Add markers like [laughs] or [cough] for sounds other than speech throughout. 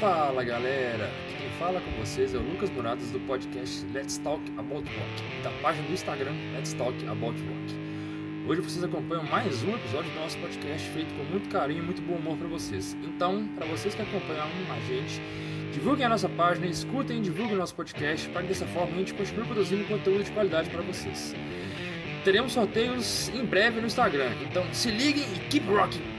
Fala galera, quem fala com vocês é o Lucas Muradas do podcast Let's Talk About Rock, da página do Instagram Let's Talk About Rock. Hoje vocês acompanham mais um episódio do nosso podcast feito com muito carinho e muito bom humor para vocês. Então, para vocês que acompanham a gente, divulguem a nossa página, escutem e divulguem o nosso podcast para que dessa forma a gente continue produzindo conteúdo de qualidade para vocês. Teremos sorteios em breve no Instagram, então se liguem e keep rocking!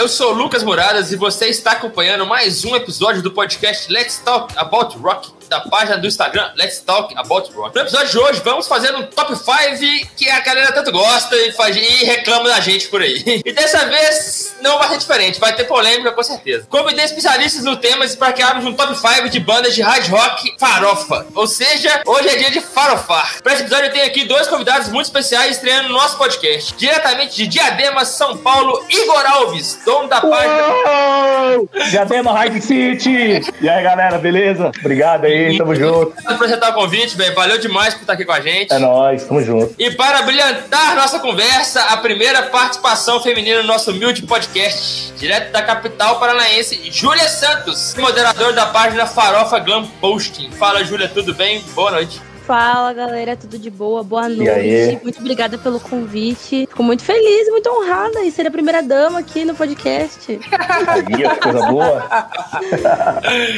Eu sou o Lucas Muradas e você está acompanhando mais um episódio do podcast Let's Talk About Rock da página do Instagram Let's Talk About Rock. No episódio de hoje vamos fazer um top 5 que a galera tanto gosta e, faz, e reclama da gente por aí. [laughs] E dessa vez não vai ser diferente, vai ter polêmica com certeza. Convidei especialistas no tema para criarmos um top 5 de bandas de hard rock farofa. Ou seja, hoje é dia de farofar. Para esse episódio eu tenho aqui dois convidados muito especiais estreando no nosso podcast. Diretamente de Diadema, São Paulo, Igor Alves, dono da página. Uou! Diadema Hard City! E aí galera, beleza? Obrigado aí aí, tamo junto. Obrigado por aceitar o convite, velho. Valeu demais por estar aqui com a gente. É nóis, tamo junto. E para brilhantar nossa conversa, a primeira participação feminina no nosso humilde podcast, direto da capital paranaense, Júlia Santos, moderador da página Farofa Glam Posting. Fala, Júlia, tudo bem? Boa noite. Fala, galera, tudo de boa? Boa noite. Muito obrigada pelo convite. Fico muito feliz, muito honrada em ser a primeira dama aqui no podcast. Aí, coisa boa.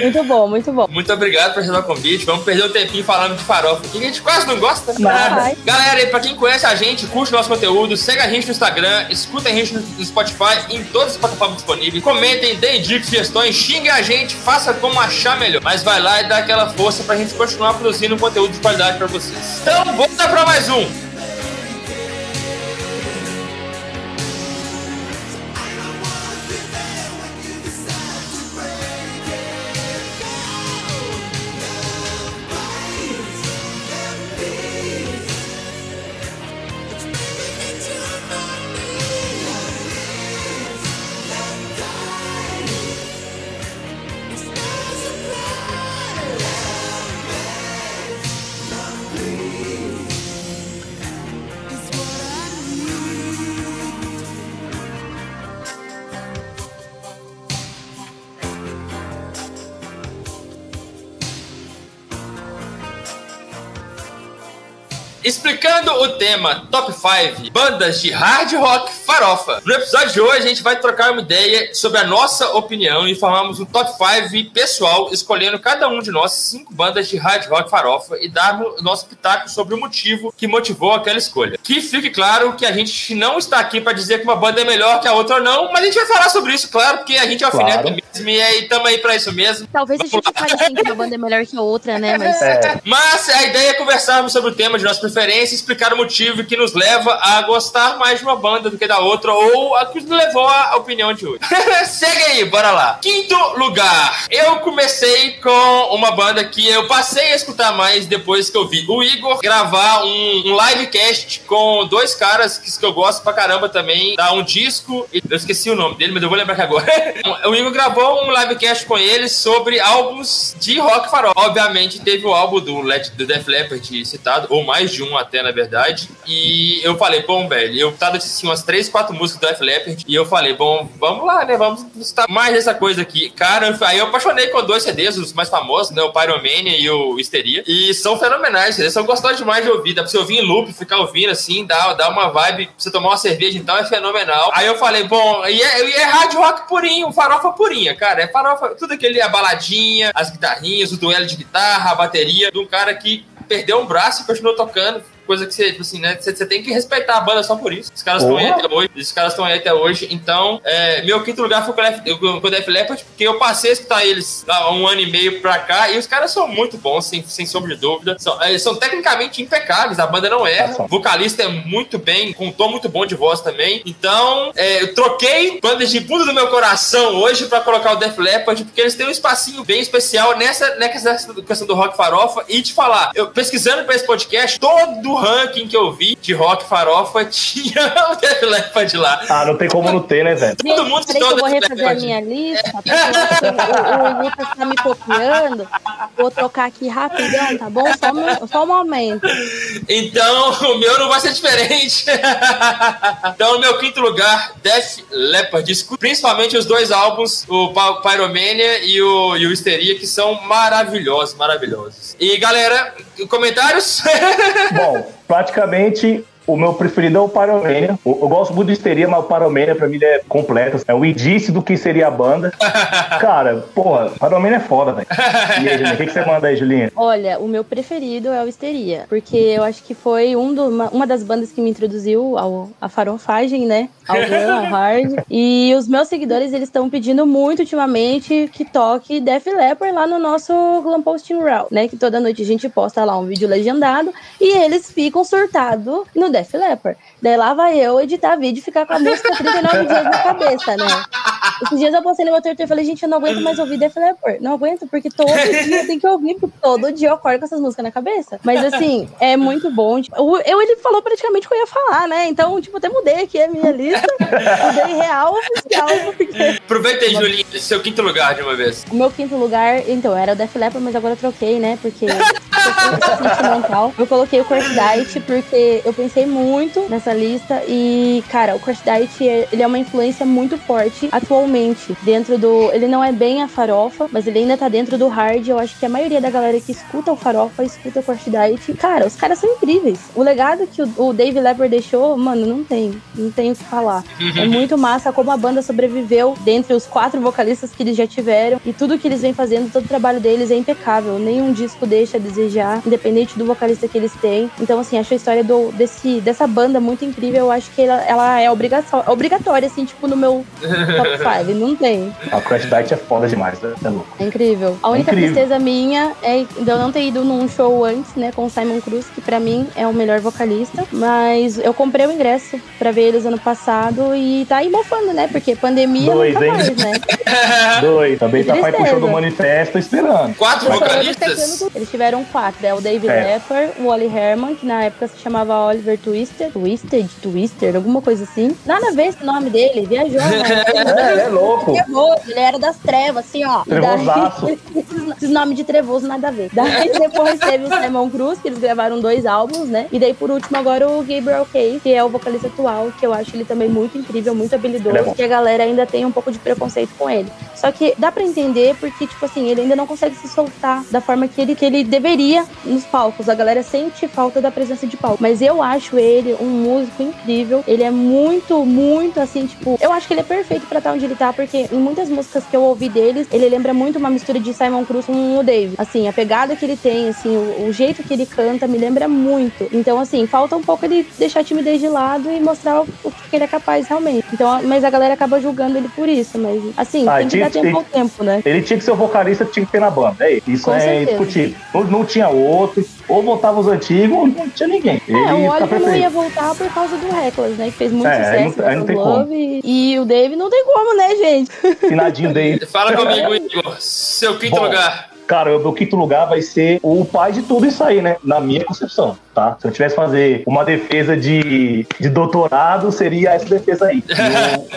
muito bom, muito bom. Muito obrigado por receber o convite. Vamos perder um tempinho falando de farofa, que a gente quase não gosta. Nada. Galera, e pra quem conhece a gente, curte nosso conteúdo, segue a gente no Instagram, escuta a gente no Spotify, em todas as plataformas disponíveis. Comentem, deem dicas, sugestões, xingue a gente, faça como achar melhor. Mas vai lá e dá aquela força pra gente continuar produzindo conteúdo de qualidade novidade para vocês. Então, vamos para mais um. Explicando o tema Top 5 Bandas de Hard Rock Farofa. No episódio de hoje a gente vai trocar uma ideia sobre a nossa opinião e formamos um Top 5 pessoal, escolhendo cada um de nós cinco bandas de Hard Rock Farofa e dar o nosso pitaco sobre o motivo que motivou aquela escolha. Que fique claro que a gente não está aqui para dizer que uma banda é melhor que a outra ou não, mas a gente vai falar sobre isso, claro, porque a gente é alfineta claro. mesmo e aí estamos aí para isso mesmo. Talvez a gente fale assim que uma banda é melhor que a outra, né? Mas... É. mas a ideia é conversarmos sobre o tema de nossa preferência, explicar o motivo que nos leva a gostar mais de uma banda do que da outra, ou a que nos levou à opinião de hoje. [laughs] Segue aí, bora lá. Quinto lugar. Eu comecei com uma banda que eu passei a escutar mais depois que eu vi o Igor gravar um, um livecast com dois caras que, que eu gosto pra caramba também. Dá um disco, eu esqueci o nome dele, mas eu vou lembrar aqui agora. [laughs] o Igor gravou um livecast com eles sobre álbuns de rock farol. Obviamente teve o álbum do, Led, do Def Leppard citado, ou mais de um até, na verdade. E eu falei, bom, velho, eu tava assistindo umas três, quatro músicas do Def Leppard. E eu falei, bom, vamos lá, né? Vamos estar mais dessa coisa aqui. Cara, aí eu apaixonei com dois CDs, os mais famosos, né? O Pyromania e o Histeria. E são fenomenais, eles são gostosos demais de ouvir. Dá pra você ouvir em loop, ficar ouvindo assim, dá, dá uma vibe. Pra você tomar uma cerveja, então é fenomenal. Aí eu falei, bom, e é, e é hard rock purinho, farofa purinha, cara. É farofa, tudo aquele, a baladinha, as guitarrinhas, o duelo de guitarra, a bateria, de um cara que perdeu um braço e continuou tocando coisa que você, tipo assim, né? Você, você, tem que respeitar a banda só por isso. Os caras estão aí até hoje. Os caras estão aí até hoje. Então, é, meu quinto lugar foi com o Def Leppard, porque eu passei a escutar eles há um ano e meio pra cá, e os caras são muito bons, sem, sem sombra de dúvida. São, eles são tecnicamente impecáveis, a banda não erra. O vocalista é muito bem, com um tom muito bom de voz também. Então, é, eu troquei bandas de fundo do meu coração hoje pra colocar o Def Leppard, porque eles têm um espacinho bem especial nessa, nessa questão do rock farofa. E te falar, eu pesquisando pra esse podcast, todo ranking que eu vi de rock farofa [laughs] tinha o Def Leppard lá. Ah, não tem como não ter, né, velho? Todo mundo Peraí eu vou refazer a minha lista. o, o Lucas tá me copiando. Vou trocar aqui rapidão, tá bom? Só um, só um momento. Então, [laughs] o meu não vai ser diferente. [laughs] então, no meu quinto lugar, Def Leppard. Principalmente os dois álbuns, o Pyromania e o, e o Histeria, que são maravilhosos, maravilhosos. E, galera, comentários? Bom, praticamente o meu preferido é o Pyromania. Eu, eu, gosto muito de histeria, mas o Pyromania pra mim é completo. É o indício do que seria a banda. [laughs] Cara, porra, Pyromania é foda, velho. E aí, Julinha, o que, que, você manda aí, Julinha? Olha, o meu preferido é o Histeria. Porque eu acho que foi um do, uma, uma das bandas que me introduziu ao, à farofagem, né? Ao [laughs] glam, ao hard. E os meus seguidores, eles estão pedindo muito ultimamente que toque Def Leppard lá no nosso Glam Posting Raw, né? Que toda noite a gente posta lá um vídeo legendado e eles ficam surtados no Def Leppard. Daí lá vai eu editar vídeo e ficar com a música [laughs] 39 dias na cabeça, né? Esses dias eu postei no meu Twitter e falei, gente, eu não aguento mais ouvir Def Leppard. Não aguento, porque todo [laughs] dia eu tenho que ouvir, porque todo dia eu acordo com essas músicas na cabeça. Mas assim, é muito bom. Tipo, eu, ele falou praticamente o que eu ia falar, né? Então, tipo, até mudei aqui a minha lista. mudei real oficial. Porque... Aproveita aí, Julinha, seu quinto lugar de uma vez. O meu quinto lugar, então, era o Def Leppard, mas agora eu troquei, né? Porque sentimental. Eu coloquei o Diet porque eu pensei muito nessa lista e, cara, o Crash Diet, ele é uma influência muito forte atualmente dentro do... Ele não é bem a farofa, mas ele ainda tá dentro do hard. Eu acho que a maioria da galera que escuta o farofa, escuta o Crash Diet. Cara, os caras são incríveis. O legado que o, o Dave Leppard deixou, mano, não tem. Não tem o que falar. É [laughs] muito massa como a banda sobreviveu dentre os quatro vocalistas que eles já tiveram e tudo que eles vêm fazendo, todo o trabalho deles é impecável. Nenhum disco deixa a desejar, independente do vocalista que eles têm. Então, assim, acho a história do, desse, dessa banda muito incrível. Eu acho que ela, ela é obrigação, obrigatória, assim, tipo, no meu top [laughs] 5. Não tem. A Crash Diet é foda demais, né? É louco. É incrível. A única é incrível. tristeza minha é de eu não ter ido num show antes, né, com o Simon Cruz, que pra mim é o melhor vocalista. Mas eu comprei o ingresso pra ver eles ano passado e tá aí mofando, né? Porque pandemia Dois, nunca hein? mais, né? [laughs] Dois. Também tá pai puxando o manifesto esperando. Quatro vocalistas? Eles tiveram quatro. É o David é. Lepper, o Wally Herman, que na época se chamava Oliver Twister. Twisted? Twister? Alguma coisa assim. Nada a ver esse nome dele. Viajou, né? [laughs] é, é louco. Ele era das trevas, assim, ó. Trevosaço. [laughs] Esses nomes de trevoso nada a ver. Daí depois teve o Simon Cruz, que eles gravaram dois álbuns, né? E daí, por último, agora o Gabriel Case, que é o vocalista atual, que eu acho ele também muito incrível, muito habilidoso, é que a galera ainda tem um pouco de preconceito com ele. Só que dá para entender porque, tipo assim, ele ainda não consegue se soltar da forma que ele, que ele deveria nos palcos. A galera sente falta da presença de palco. Mas eu acho ele um músico incrível. Ele é muito, muito assim, tipo, eu acho que ele é perfeito para estar onde ele tá, porque em muitas músicas que eu ouvi deles, ele lembra muito uma mistura de Simon Cruz com o Dave. Assim, a pegada que ele tem, assim, o, o jeito que ele canta me lembra muito. Então, assim, falta um pouco ele deixar a timidez de lado e mostrar o, o que ele é capaz realmente. Então, mas a galera acaba julgando ele por isso. Mas, assim, ah, tem que dar tempo ao tempo, né? Ele tinha que ser o vocalista tinha que ter na banda. É isso. Com é indiscutível. Não, não tinha outro. Ou voltava os antigos, ou não tinha ninguém. É, ele o Oliver não ia voltar por causa do Reckless, né? Que fez muito é, sucesso. Aí não, aí não tem Love, como. E o Dave não tem como, né, gente? Finadinho Dave. Fala comigo, Igor. Seu quinto Bom, lugar. Cara, o meu quinto lugar vai ser o pai de tudo isso aí, né? Na minha concepção tá? Se eu tivesse que fazer uma defesa de, de doutorado, seria essa defesa aí.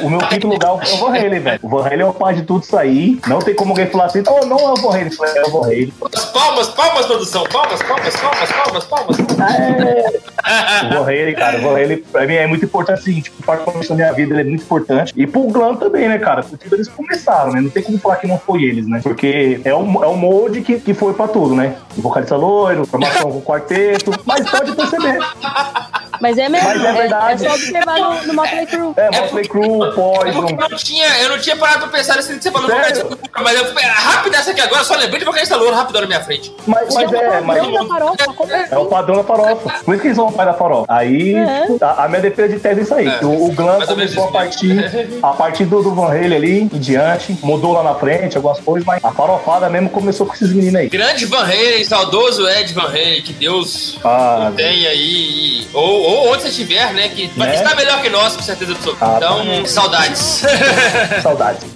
O, o, meu quinto lugar é o Van Halen, velho. O Van Halen é o pai de tudo isso aí. Não tem como alguém falar assim, oh, não é o Van Halen. É o Van Halen. Palmas, palmas, produção. Palmas, palmas, palmas, palmas, palmas. É. [laughs] o Van Halen, cara, o Van Halen pra mim é muito importante, assim, tipo, particularmente na minha vida, ele é muito importante. E pro Glam também, né, cara? Porque eles começaram, né? Não tem como falar que não foi eles, né? Porque é o, é o molde que, que foi pra tudo, né? O vocalista loiro, formação com quarteto, mas pode perceber. Mas é mesmo. Mas é verdade. É, é só observar no, no Motley Crue. É, Motley Crue, Poison. Eu não tinha, eu não tinha parado pra pensar nesse que você falou. Sério? Mas eu, rápido essa aqui agora, só lembrei de vocalista louro rápido na minha frente. Mas, mas é, é, mas... É, é o padrão da farofa. Por isso que eles são o pai da farofa. Aí, é. a, a, minha defesa de tese é isso aí. É. O, o Glam começou a partir, a partir do, do Van Halen ali em diante, mudou lá na frente algumas coisas, mas a farofada mesmo começou com esses meninos aí. Grande Van Halen, saudoso Ed Van Halen, que Deus ah, tem aí. Ou, ou onde você estiver, né? Que né? está melhor que nós, com certeza absoluta. Ah, então, tá. saudades. [laughs] saudades.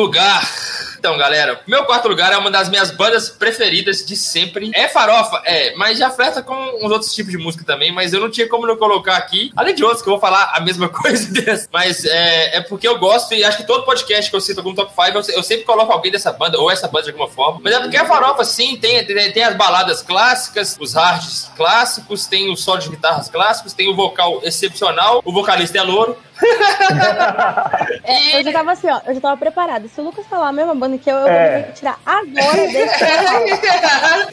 Lugar. Então, galera, meu quarto lugar é uma das minhas bandas preferidas de sempre. É farofa, é, mas já flerta com uns outros tipos de música também, mas eu não tinha como não colocar aqui. Além de outros que eu vou falar a mesma [laughs] coisa desse. Mas é, é porque eu gosto e acho que todo podcast que eu cito algum top 5, eu, eu, sempre coloco alguém dessa banda, ou essa banda de alguma forma. Mas é porque a farofa, sim, tem, tem, tem as baladas clássicas, os hards clássicos, tem o solo de guitarras clássicos, tem o vocal excepcional, o vocalista é louro. [laughs] é, eu já tava assim, ó, eu já tava preparada. Se o Lucas falar a mesma banda que eu, eu é. vou tirar agora desse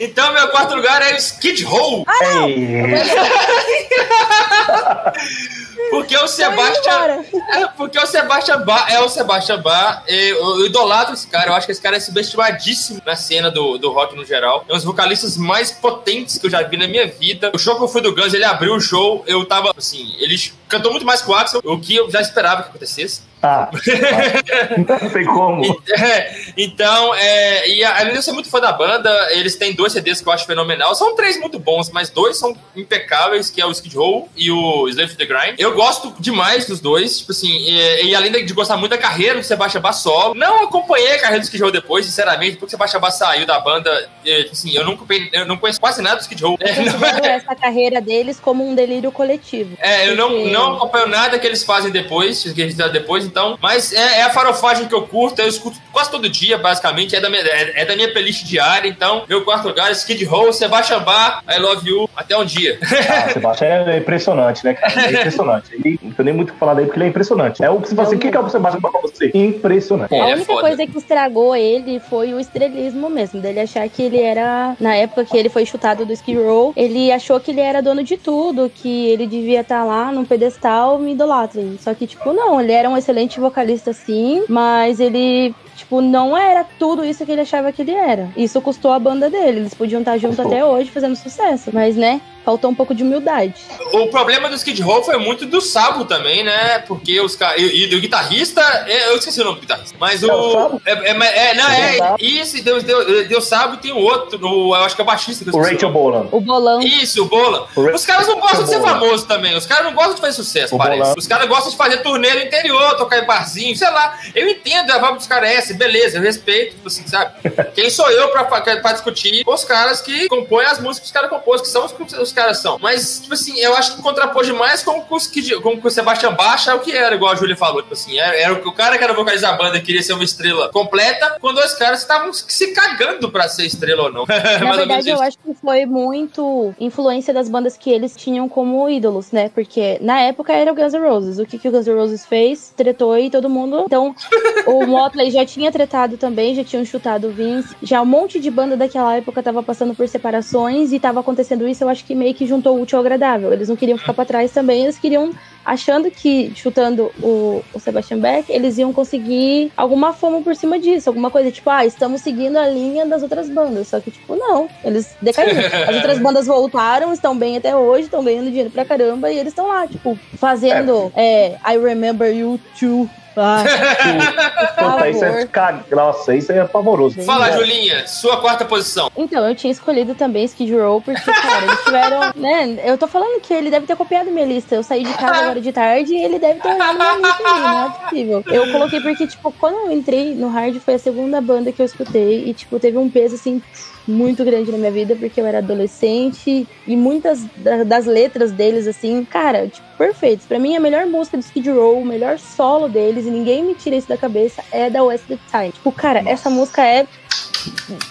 [laughs] Então, meu quarto lugar é o Skid Row. Ah, não! [laughs] Porque o Sebastian. É, porque o Sebastian Bar é o Sebastian Bar. Eu, eu idolatro esse cara. Eu acho que esse cara é subestimadíssimo na cena do, do rock no geral. É um dos vocalistas mais potentes que eu já vi na minha vida. O show que eu fui do Guns, ele abriu o show. Eu tava assim, ele cantou muito mais que o Axel, o que eu já esperava que acontecesse. Ah, [laughs] não tem como. É, então, é, e além de eu ser muito fã da banda, eles têm dois CDs que eu acho fenomenal. São três muito bons, mas dois são impecáveis, que é o Skid Row e o Slave to the Grind. Eu gosto demais dos dois, tipo assim, e, e além de gostar muito da carreira do Sebastião Bass solo, não acompanhei a carreira do Skid Row depois, sinceramente, porque o Sebastião Bass saiu da banda, e, tipo assim, eu não, eu não conheço quase nada do Skid Row. Eu [laughs] considero é, essa carreira deles como um delírio coletivo. É, eu não, não acompanho nada que eles fazem depois, que eles fizeram depois, então. Mas é, é, a farofagem que eu curto, eu escuto quase todo dia, basicamente. É da minha, é, é da minha playlist diária. Então, meu quarto lugar, Skid Row, Sebastian Bar, I Love You, até um dia. Ah, Sebastian é impressionante, né, cara? É impressionante. Ele, não tem nem muito o que falar daí, porque ele é impressionante. É o que você fala assim, o que é o Sebastian Bar pra você? Impressionante. a única coisa que estragou ele foi o estrelismo mesmo, dele achar que ele era, na época que ele foi chutado do Skid Row, ele achou que ele era dono de tudo, que ele devia estar lá num pedestal me idolatrem. Só que, tipo, não, ele era um excelente vocalista sim, mas ele Tipo, não era tudo isso que ele achava que ele era. Isso custou a banda dele. Eles podiam estar juntos até hoje fazendo sucesso. Mas, né, faltou um pouco de humildade. O problema do Skid Row foi muito do Sabo também, né? Porque os caras. E, do guitarrista. É, eu esqueci o nome do guitarrista. Mas o. É, é, é, não, é. Isso, deu, deu, deu Sabo e tem outro. O, eu acho que é o baixista. o Rachel Bolan. O Bolão. Isso, o Bolan. Os caras não gostam de ser famoso também. Os caras não gostam de fazer sucesso, o parece. Bolan. Os caras gostam de fazer turnê no interior, tocar em barzinho, sei lá. Eu entendo a vibe dos caras é essa, beleza, eu respeito, tipo assim, sabe? [laughs] Quem sou eu pra, pra, pra discutir os caras que compõem as músicas que os caras compôs, que são os, os caras são. Mas, tipo assim, eu acho que contrapôs demais com, com, que, com, o Sebastião Baixa é o que era, igual a Júlia falou. Tipo assim, era, era o cara que era vocalista da banda queria ser uma estrela completa, com dois caras que estavam se cagando pra ser estrela ou não. [laughs] Na verdade, eu acho que foi muito influência das bandas que eles tinham como ídolos, né? Porque na época era o Guns N' Roses. O que, que o Guns N' Roses fez? Tretou e todo mundo. Então, [laughs] o Motley já tinha tretado também, já tinham chutado o Vince. Já um monte de banda daquela época tava passando por separações e tava acontecendo isso. Eu acho que meio que juntou o útil ao agradável. Eles não queriam ficar para trás também, eles queriam achando que chutando o, o Sebastian Beck, eles iam conseguir alguma fama por cima disso, alguma coisa tipo, ah, estamos seguindo a linha das outras bandas. Só que, tipo, não, eles decaíram. As [laughs] outras bandas voltaram, estão bem até hoje, estão ganhando dinheiro pra caramba, e eles estão lá, tipo, fazendo é. É, I Remember You Too ah, [laughs] isso é, cara, nossa, isso é pavoroso. Fala, Julinha, sua quarta posição. Então, eu tinha escolhido também Skid Row, porque, cara, eles tiveram. [laughs] Né, eu tô falando que ele deve ter copiado minha lista. Eu saí de casa agora de tarde e ele deve ter olhado minha lista ali, não é possível. Eu coloquei porque, tipo, quando eu entrei no hard, foi a segunda banda que eu escutei e, tipo, teve um peso assim muito grande na minha vida, porque eu era adolescente e muitas das letras deles, assim, cara, tipo, perfeitos. Pra mim, a melhor música do Skid Row, o melhor solo deles, e ninguém me tira isso da cabeça, é da West the Time. Tipo, cara, Nossa. essa música é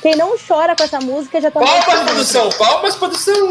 quem não chora com essa música já tá Palmas, produção! Palmas, produção!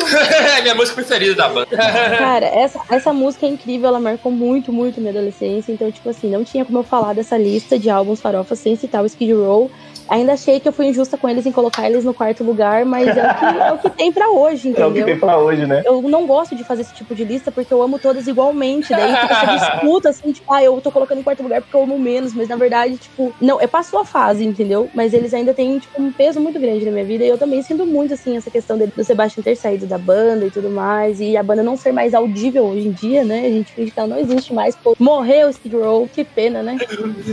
é [laughs] minha música preferida da banda. Cara, essa, essa música é incrível, ela marcou muito, muito minha adolescência. Então, tipo assim, não tinha como eu falar dessa lista de álbuns farofas sem citar o Skid Row. Ainda achei que eu fui injusta com eles em colocar eles no quarto lugar, mas é o que, é o que tem pra hoje, entendeu? [laughs] É o que tem pra hoje, né? Eu não gosto de fazer esse tipo de lista porque eu amo todas igualmente. Daí fica essa disputa, assim, tipo, ah, eu tô colocando em quarto lugar porque eu amo menos, mas na verdade, tipo, não, é passou a fase, entendeu? Mas eles ainda têm, tipo, um peso muito grande na minha vida e eu também sinto muito, assim, essa questão do Sebastião ter saído da banda e tudo mais, e a banda não ser mais audível hoje em dia, né? A gente finge que ela não existe mais. Pô, morreu o Skid Row, que pena, né?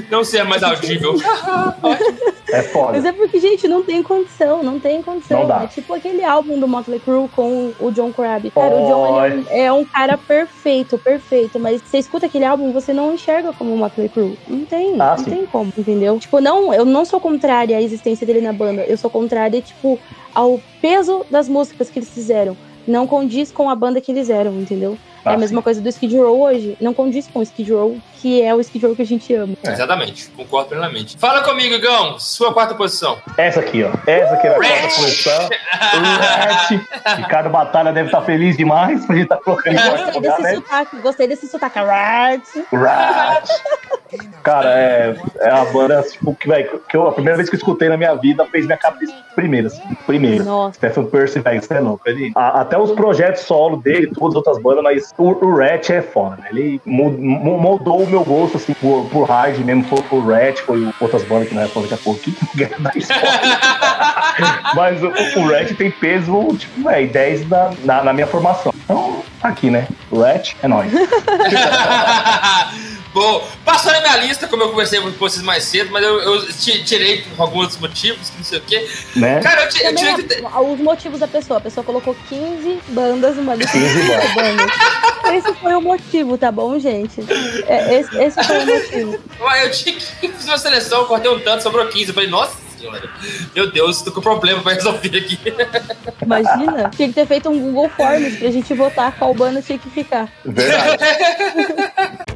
Não ser mais audível. é [laughs] foda. Mas é porque, gente, não tem condição, não tem condição. Não dá. É tipo aquele álbum do Motley Crue com o John Corabi. Cara, o John é um, é um, cara perfeito, perfeito. Mas você escuta aquele álbum, você não enxerga como o Motley Crue. Não tem, ah, não sim. tem como, entendeu? Tipo, não, eu não sou contrária à existência dele na banda. Eu sou contrária, tipo, ao peso das músicas que eles fizeram. Não condiz com a banda que eles eram, entendeu? Ah, é a mesma sim. coisa do Skid Row hoje. Não condiz com o Skid Row, que é o Skid Row que a gente ama. É. Exatamente, concordo plenamente. Fala comigo, Gão, sua quarta posição. Essa aqui, ó. Essa aqui é a quarta posição. Ricardo Batalha deve estar feliz demais pra gente estar tá colocando em quarto lugar, né? Sotaque, gostei desse sotaque. Rat. Rat. Cara, é, é a banda tipo, que, véio, que eu, a primeira vez que eu escutei na minha vida fez minha cabeça primeira, assim, primeira. Nossa. Stephen Percy, velho, você é louco. Ele, a, até os projetos solo dele, todas as outras bandas, mas o, o Rat é foda, né? Ele moldou o meu gosto, assim, por, por hard mesmo, foi o Rat, foi outras bandas que não é falar daqui a pouco, que [laughs] Mas o, o Rat tem peso, tipo, velho, 10 na, na, na minha formação. Então, tá aqui, né? Rat é nóis. [laughs] Bom, passou na minha lista, como eu conversei com vocês mais cedo, mas eu, eu tirei por alguns motivos, não sei o quê. Né? Cara, eu, tirei. Eu tirei... Os motivos da pessoa. A pessoa colocou 15 bandas numa lista 15 bandas. Esse foi o motivo, tá bom, gente? É, esse, esse foi o motivo. Ué, eu tinha que fazer uma seleção, cortei um tanto, sobrou 15. Eu falei, nossa senhora. Meu Deus, tô com problema pra resolver aqui. Imagina, tinha que ter feito um Google Forms pra gente votar qual banda tinha que ficar. Verdade. [laughs]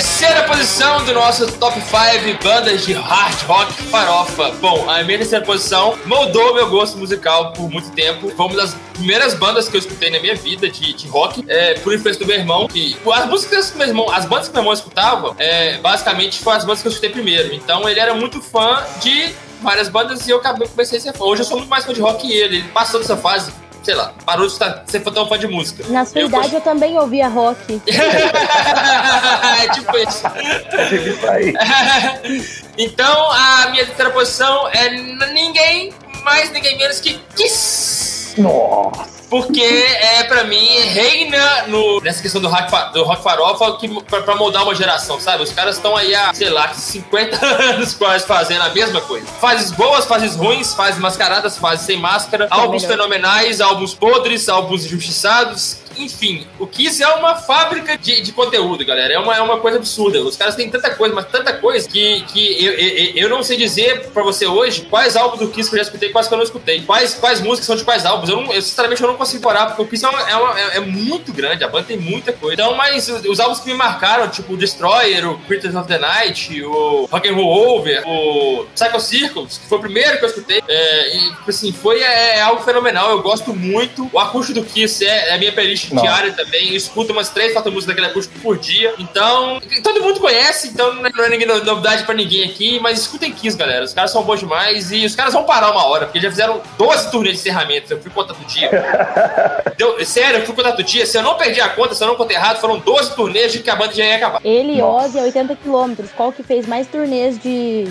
Terceira posição do nosso top 5 bandas de hard rock farofa. Bom, a minha terceira posição moldou meu gosto musical por muito tempo. Foi uma das primeiras bandas que eu escutei na minha vida de, de rock, é, por influência do meu irmão. E as músicas que meu irmão, as bandas que meu irmão escutava, é, basicamente foram as bandas que eu escutei primeiro. Então ele era muito fã de várias bandas e eu acabei comecei a ser fã. Hoje eu sou muito mais fã de rock que ele. Ele passou dessa fase sei lá, parou de estar, ser tão fã de música. Na sua eu idade eu também ouvia rock. [laughs] é tipo isso. [laughs] Então, a minha terceira posição é ninguém mais, ninguém menos que Kiss. Nossa porque é para mim reina no, nessa questão do rock, do rock farofa que, pra, pra moldar uma geração, sabe? Os caras estão aí há, sei lá, 50 [laughs] anos quase fazendo a mesma coisa. Fases boas, fases ruins, fases mascaradas, fases sem máscara, é álbuns melhor. fenomenais, álbuns podres, álbuns injustiçados, enfim, o Kiss é uma fábrica de, de conteúdo, galera. É uma, é uma coisa absurda. Os caras têm tanta coisa, mas tanta coisa que, que eu, eu, eu não sei dizer pra você hoje quais álbuns do Kiss que eu já escutei quais que eu não escutei. Quais, quais músicas são de quais álbuns. Eu, não, eu sinceramente, eu não consigo parar, porque o Kiss é, uma, é, uma, é, é, muito grande. A banda tem muita coisa. Então, mas os, álbuns que me marcaram, tipo o Destroyer, o Creatures of the Night, o Rock and Roll Over, o Psycho Circles, que foi o primeiro que eu escutei. É, e, assim, foi é, é, algo fenomenal. Eu gosto muito. O acústico do Kiss é, é a minha playlist não. diária também. Eu escuto umas três, quatro músicas daquele acústico por dia. Então, todo mundo conhece, então não é ninguém, novidade pra ninguém aqui. Mas escutem Kiss, galera. Os caras são bons demais e os caras vão parar uma hora, porque já fizeram 12 turnês de encerramento. Eu fui contar do dia. [laughs] Deu, sério, eu fui contar do dia. Se eu não perdi a conta, se eu não contei errado, foram 12 turnês de que a banda já ia acabar. Ele e Ozzy a 80 quilômetros. Qual que fez mais turnês de, [laughs] de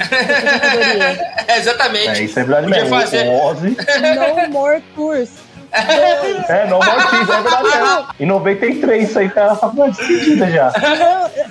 é, Exatamente. É, isso é verdade Podia mesmo. Fazer... Ozzy. No More Tours. É, no Mortis, é verdade. Em 93, isso aí tá uma despedida já.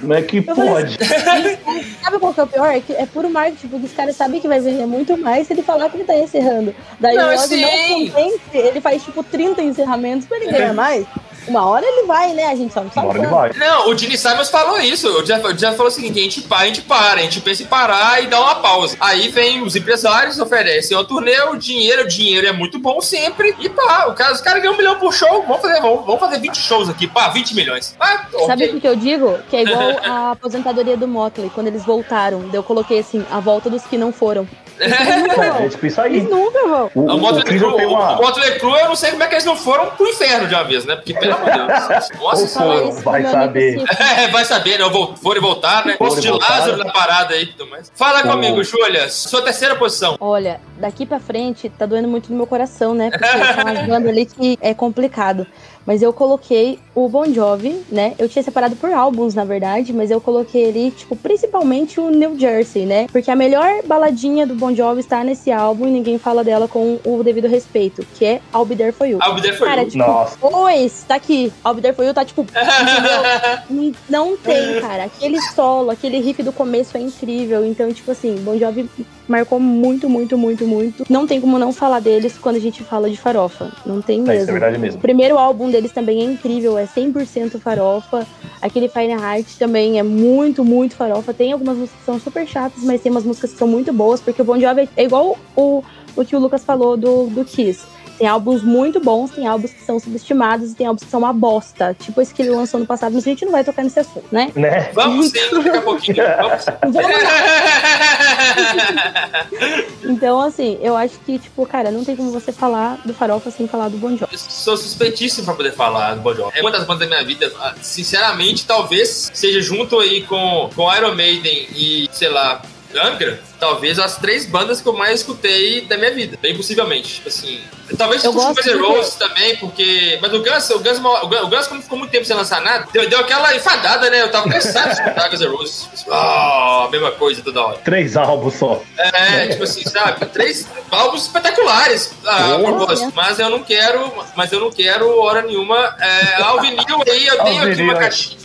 Como é que pode? [laughs] Sabe qual que é o pior? É, que é puro marketing, porque os caras sabem que vai vender muito mais se ele falar que ele tá encerrando. Daí não, o Ozzy não contente, ele faz tipo 30 encerramentos pra ele ganhar mais. Uma hora ele vai, né? A gente só não sabe. Uma hora ele vai. Não, o Gene Simons falou isso. O Jeff, o Jeff falou o seguinte: a gente, para, a gente para, a gente pensa em parar e dar uma pausa. Aí vem os empresários, oferecem o turnê, o dinheiro, o dinheiro é muito bom sempre. E pá, o cara, os caras ganham um milhão por show. Vamos fazer, vamos, vamos fazer 20 shows aqui, pá, 20 milhões. Ah, Sabe o que eu digo? Que é igual [laughs] a aposentadoria do Motley, quando eles voltaram. Eu coloquei assim, a volta dos que não foram. É, é tipo isso aí. Eles nunca vão. O, o, Motley Crue, uma... o Motley Crue, eu não sei como é que eles não foram pro inferno de uma vez, né? Porque, pelo amor de Deus. Nossa, foram, vai saber. É, vai saber, né? Foram voltar, né? Posto de Lázaro na parada aí e tudo mais. Fala oh. comigo, Júlia. Sua terceira posição. Olha, daqui pra frente tá doendo muito no meu coração, né? Porque [laughs] são as bandas ali que é complicado. mas eu coloquei o Bon Jovi, né? Eu tinha separado por álbuns, na verdade, mas eu coloquei ali, tipo, principalmente o New Jersey, né? Porque a melhor baladinha do Bon Jovi está nesse álbum e ninguém fala dela com o devido respeito, que é I'll Be There For You. I'll Be There For Cara, You. tipo, Nossa. pois, tá aqui. I'll Be There For You tá, tipo, [laughs] entendeu? Não tem, cara. Aquele solo, aquele riff do começo é incrível. Então, tipo assim, Bon Jovi marcou muito, muito, muito, muito. Não tem como não falar deles quando a gente fala de farofa. Não tem É, mesmo. isso é verdade mesmo. O primeiro álbum deles também é incrível, é 100% farofa. Aquele Fine Heart também é muito, muito farofa. Tem algumas músicas que são super chatas, mas tem umas músicas que são muito boas, porque o Bon Jovi é igual o, o que o Lucas falou do, do Kiss. Tem álbuns muito bons, tem álbuns que são subestimados e tem álbuns que são uma bosta. Tipo esse que ele lançou no passado, mas a gente não vai tocar nesse assunto, né? Né? Vamos sim, daqui a pouquinho. Vamos sim. Vamos [laughs] [laughs] Então, assim, eu acho que, tipo, cara, não tem como você falar do Farofa sem falar do Bon Jovi. Eu sou suspeitíssimo pra poder falar do Bon Jovi. É uma das bandas da minha vida, ah, sinceramente, talvez seja junto aí com, com Iron Maiden e, sei lá, Angra, talvez as três bandas que eu mais escutei da minha vida, bem possivelmente. Tipo assim, talvez Eu gosto Guns N' Roses também, porque. Mas o Guns, o Guns, o Guns, o Guns como ficou muito tempo sem lançar nada, deu, deu aquela enfadada, né? Eu tava cansado de escutar Guns N' Roses. Ah, a mesma coisa toda hora. Três álbuns só. É, tipo assim, sabe? Três álbuns espetaculares. Ah, a propósito. Mas eu não quero, mas eu não quero hora nenhuma. É, ao vinil aí eu tenho aqui uma caixinha.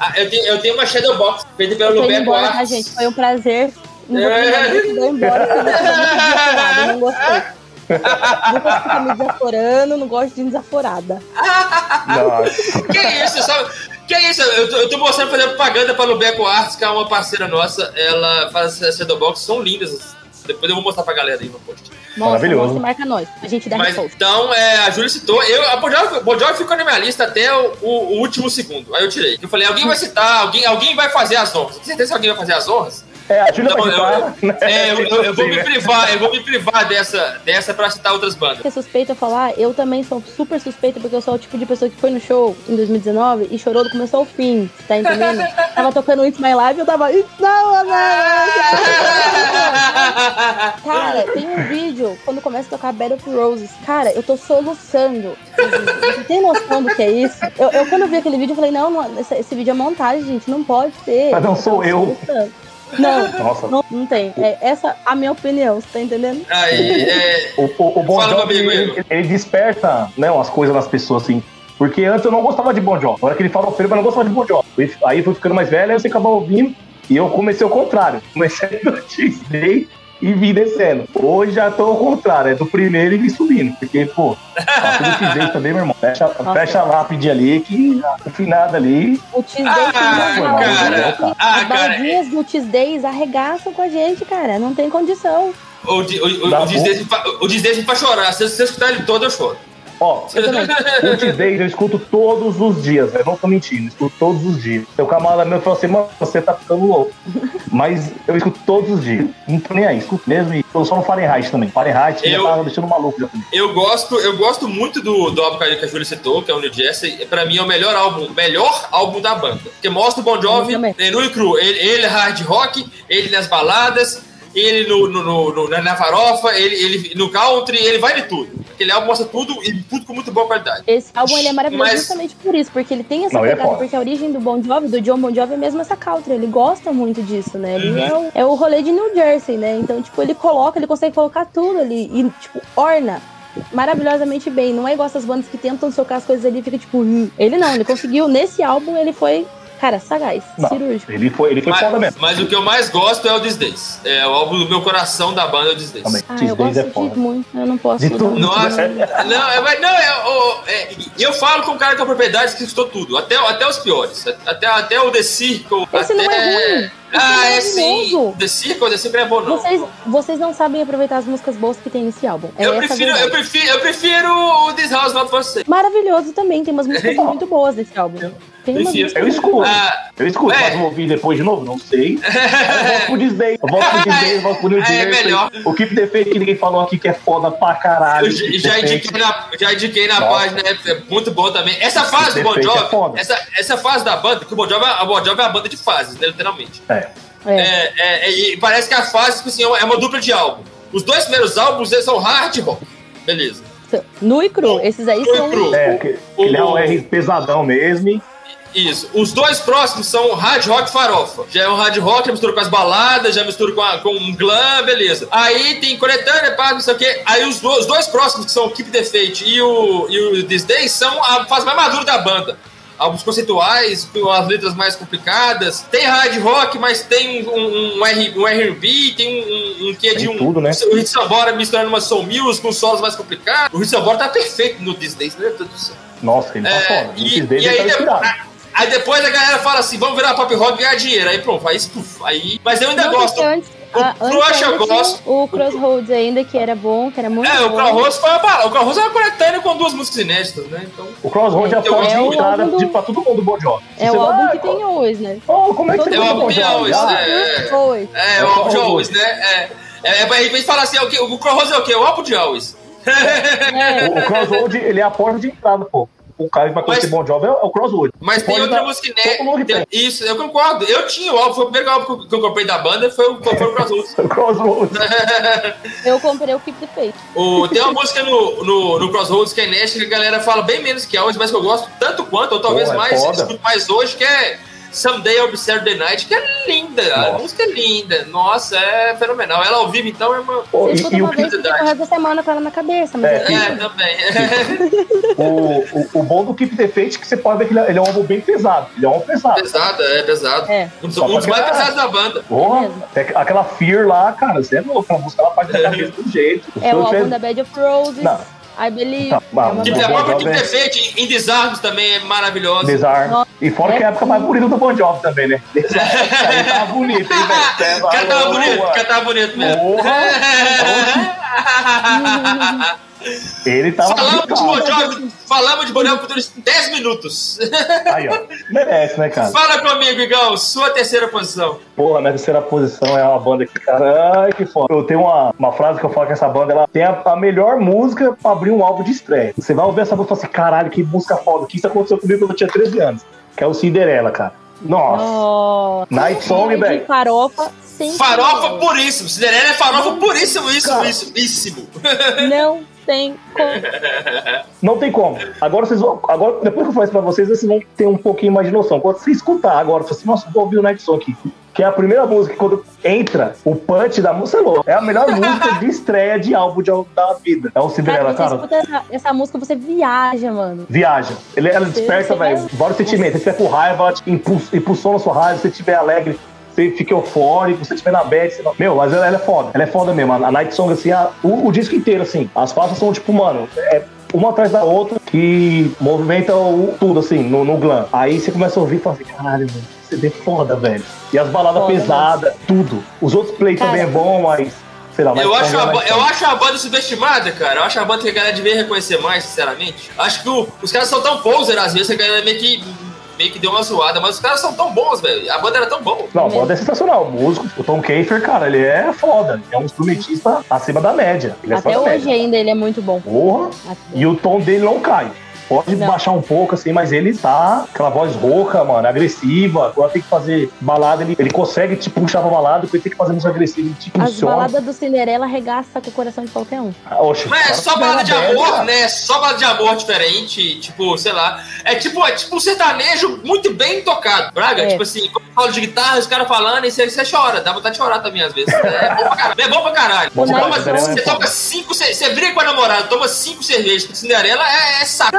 Ah, eu, tenho, eu tenho uma Shadow Box feita pelo Lubeco embora, Arts. gente? Foi um prazer. Não vou É. terminar muito, vou embora, porque não gostei. Lucas fica me desaforando, não gosto de desaforada. Nossa. Que isso, sabe? Que isso? Eu tô, eu tô mostrando fazendo propaganda pra Lubeco Arts, que é uma parceira nossa. Ela faz as Box, são lindas. Depois eu vou mostra pra galera aí no post. Nossa, Maravilhoso. nossa, marca nós. A gente dá Mas repost. então, é, a Júlia citou, eu, a Jovi ficou na minha lista até o, o- o último segundo. Aí eu tirei. Eu falei, alguém vai citar, alguém, alguém vai fazer as honras. Tem certeza que alguém vai fazer as honras? É, a Júlia Não, vai eu, né? é, eu, eu- eu vou me privar, eu vou me privar dessa, dessa pra citar outras bandas. Que é suspeita eu falar, eu também sou super suspeita porque eu sou o tipo de pessoa que foi no show em 2019 e chorou do começo ao fim, tá entendendo? [laughs] tava tocando It's My Life e eu tava It's My Life! [laughs] Cara, tem um vídeo quando começa a tocar Battle of Roses. Cara, eu tô soluçando. Você tem noção do que é isso? Eu, eu, quando vi aquele vídeo, eu falei, não, não esse, esse vídeo é montagem, gente, não pode ser. Mas não sou eu. soluçando. Não, Nossa. não, não tem. É essa a minha opinião, você tá entendendo? Aí, é, O, o, o Bon Jovi, ele, ele desperta né, umas coisas nas pessoas, assim. Porque antes eu não gostava de Bon Jovi. Agora que ele fala feio, mas eu não gostava de Bon Jovi. Aí- Aí fui ficando mais velho, aí você acaba ouvindo. E eu comecei o contrário. Comecei [laughs] do X-Day e vim descendo. Hoje já tô ao contrário. É do primeiro e vim subindo. Porque, pô, passa do X-Day também, meu irmão. Fecha, fecha a lápide ali, que o finado ali... O Tuesday Ah, cara. baladinha que- Ah, As cara. baladinhas do arregaçam com a gente, cara. Não tem condição. o, o, o, o o Disney pra chorar. Se você escutar ele todo, eu choro. Ó, [laughs] o X-Days eu escuto todos os dias, eu não tô mentindo, eu escuto todos os dias. Seu camarada meu falou assim, mano, você tá ficando louco. Mas eu escuto todos os dias. Não tô nem aí, escuto mesmo e tô só no Fahrenheit também. Fahrenheit Eu- já tá deixando maluco já também. Eu gosto, eu gosto muito do, do álbum que a Júlia citou, que é o New Jersey. Pra mim é o melhor álbum, melhor álbum da banda. Porque mostra o Bon Jovi, Eu também. é, nu e cru. Ele, ele é hard rock, ele nas baladas, ele no, no- no- no- na, na farofa, ele, ele no country, ele vai de tudo. Aquele álbum mostra tudo e tudo com muito boa qualidade. Esse álbum ele é maravilhoso Mas- justamente por isso, porque ele tem essa Não, ele é pegada, foda. porque a origem do Bon Jovi, do John Bon Jovi é mesmo essa country, ele gosta muito disso, né? Ele Uhum. é, o, é o rolê de New Jersey, né? Então, tipo, ele coloca, ele consegue colocar tudo ali e, tipo, orna maravilhosamente bem. Não é igual essas bandas que tentam socar as coisas ali e fica tipo, "Hum". ele não, ele conseguiu, nesse álbum ele foi, cara, sagaz, Não, cirúrgico. ele foi, ele foi Mas, foda mesmo. mas o que eu mais gosto é o Days. É o álbum do meu coração da banda é o Days. Também. Ah, eu gosto é de foda. muito, eu não posso. De tudo. Nossa. Não, é, mas não, é, o- é, e eu falo com o cara com a propriedade que escutou tudo, até, até os piores. Até, até o The Circle. Esse até... não é ruim. Esse Ah, é é sim. The Circle, The Circle é bom, não. Vocês, vocês não sabem aproveitar as músicas boas que tem nesse álbum. É eu, prefiro, eu, prefiro, eu prefiro o This House Not For Sale. Maravilhoso também, tem umas músicas [laughs] muito boas nesse álbum. Tem Eu escuto. Ah, Eu escuto, É. mas vou ouvir depois de novo? Não sei. Eu volto pro Disney. Eu volto pro Disney, eu volto pro New É Jersey. melhor. O Keep the Faith que ninguém falou aqui que é foda pra caralho. eu já, Keep indiquei na, já indiquei na Nossa. página, é, é muito bom também. Essa fase do Bon é Jovi, foda. essa, essa fase da banda, que o Bon Jovi, é- o bon Jovi é uma banda de fases, né, literalmente. É. É. É, é, é, e parece que a fase, tipo assim, é uma- é uma dupla de álbum. Os dois primeiros álbuns, eles são hard rock. Beleza. Nu e cru. Esses aí Nu e são. cru. É, que, que ele é um R pesadão mesmo. E- Isso. Os dois próximos são hard rock farofa. Já é um hard rock, já mistura com as baladas, já mistura com, a, com um glam, beleza. Aí tem coletânea, pá, não sei o quê. Aí os dois, os dois próximos, que são o Keep the Fate e o, e o This Day, são a fase mais madura da banda. Álbuns conceituais, com as letras mais complicadas. Tem hard rock, mas tem um, um, um, R, um R&B, tem um, um, que é de Tem um... tudo, né? O Hit Sambora misturando uma soul music com solos mais complicados. O Hit Sambora tá perfeito no do céu. Nossa, ele tá É, foda. e, e ele aí, tá aí depois a galera fala assim: vamos virar pop rock e ganhar dinheiro. Aí pronto, aí, puf, aí. Mas eu ainda Não, gosto. Antes, O a, antes Crush eu gosto. O Crossroads ainda, que era bom, que era muito É, o bom. Crossroads foi uma bala. O Crossroads é uma coletânea com duas músicas inéditas, né? Então. O Crossroad é porta é de o entrada álbum do- de, pra todo mundo do Bon Jovi. É o álbum que "Ah, tem hoje, né? Oh, como é que você É o álbum tem Jovi? hoje, Ah? Foi. É, É o o álbum de Crossroads. Always, né? É. É, é, a gente fala assim, é o, quê? o Crossroads é o quê? O álbum de Always. É. O, o Crossroad, ele é a porta de entrada, pô. O cara que vai conhecer Bon Jovi é, é o Crossroad. Mas tem outra música tem. Isso, eu concordo. Eu tinha o álbum, foi o primeiro álbum que eu- comprei da banda, foi o, foi o Crossroads. [laughs] O Crossroad. Eu comprei o Keep the Faith. O, tem uma música no, no, no Crossroads que é inédita que a galera fala bem menos que Always, mas que eu gosto tanto quanto, ou talvez é mais, escuto mais hoje, que é Someday I'll Be Saturday Night, que é linda. A Nossa. música é linda. Nossa, é fenomenal. Ela ao vivo, então, é uma. Pô, e, e uma vez o resto da semana com ela na cabeça. Mas É, é, É, também. [laughs] o, o, o bom do Keep the Faith é que você pode ver que ele é, ele é um álbum bem pesado. Ele é um álbum pesado. pesado, é pesado. É. Um dos, um dos mais pesados da banda. Porra, até aquela Fear lá, cara, você é louco. Aquela música ela faz [laughs] da cabeça do jeito. é o álbum da Bad of Roses. Não. I Believe. Tá, é uma mas- Tipo, a própria é- the Fate em Desarmes também é maravilhosa. Desarme. Nossa. E fora que é a época mais bonita do Bon Jovi também, né? [laughs] Aí tava bonito, hein, velho? [laughs] O cara tava bonito, o cara tava bonito mesmo. Porra! [laughs] Ele tava Falamos de Bon falamos de Bon Jovi por 10 minutos. Aí, ó. Merece, né, cara? Fala comigo, Igão, sua terceira posição. Porra, minha terceira posição é uma banda que, cara, ai, que foda. Eu tenho uma, uma frase que eu falo que essa banda ela tem a, a melhor música pra abrir um álbum de estreia. Você vai ouvir essa música e fala assim, caralho, que música foda. Que isso aconteceu comigo quando eu tinha 13 anos. Que é o Cinderela, cara. Nossa. Nossa. Night Song, velho. farofa sem Farofa puríssimo. Cinderela é farofa puríssimo, isso, Cara. isso, isso. Não tem como. [laughs] Não tem como. Agora vocês vão. Agora, depois que eu falar isso pra vocês, vocês vão ter um pouquinho mais de noção. Quando você escutar agora, você assim, nossa, vou ouvir o Night aqui. Que é a primeira música, que quando entra o punch da música, é louco. É a melhor música de estreia de álbum de, da vida. É o Cinderela, Cara, você cara. escuta essa, essa música, você viaja, mano. Viaja. Ele, ela desperta, velho, vários sentimentos. Se você estiver com raiva, ela impulsiona a sua raiva. Se você estiver alegre, você fica eufórico. Se você estiver na bad, você... Meu, mas ela, ela é foda. Ela é foda mesmo. A, Night Song, assim, a- o, o disco inteiro, assim. As faixas são, tipo, mano... É, uma atrás da outra que movimenta o, tudo, assim, no, no glam. Aí você começa a ouvir e fala assim, caralho, mano, CD é foda, velho. E as baladas Foda, pesadas, tudo. Os outros play Cara, também é bom, mas... Sei lá, Eu acho, é a, Night eu acho a banda subestimada, cara. Eu acho a banda que a galera devia reconhecer mais, sinceramente. Acho que o- os caras são tão poser, às vezes, que a galera meio que, meio que deu uma zoada. Mas os caras são tão bons, velho. A banda era tão boa. Não, a banda é sensacional. O músico, o Tom Keifer, cara, ele é foda. É um instrumentista acima da média. Ele é Até hoje média. ainda ele é muito bom. Porra. Até- E o tom dele não cai. Pode Não. baixar um pouco, assim, mas ele tá aquela voz rouca, mano, agressiva. Agora tem que fazer balada, ele, ele consegue te puxar pra balada, depois tem que fazer música agressiva, ele te As impulsiona. baladas do Cinderela arregaça com o coração de qualquer um. Ah, oxe, Mas é cara, só tá balada de amor, né? Só balada de amor diferente, tipo, sei lá. É tipo, é tipo um sertanejo muito bem tocado, Braga. É. Tipo assim, quando eu falo de guitarra, os caras falando, e você, você chora, dá vontade de chorar também às vezes. É bom pra caralho. É bom pra caralho. O Você, toma- você toca cinco, você, você briga com a namorada, toma cinco cervejas com Cinderela, é, é saco.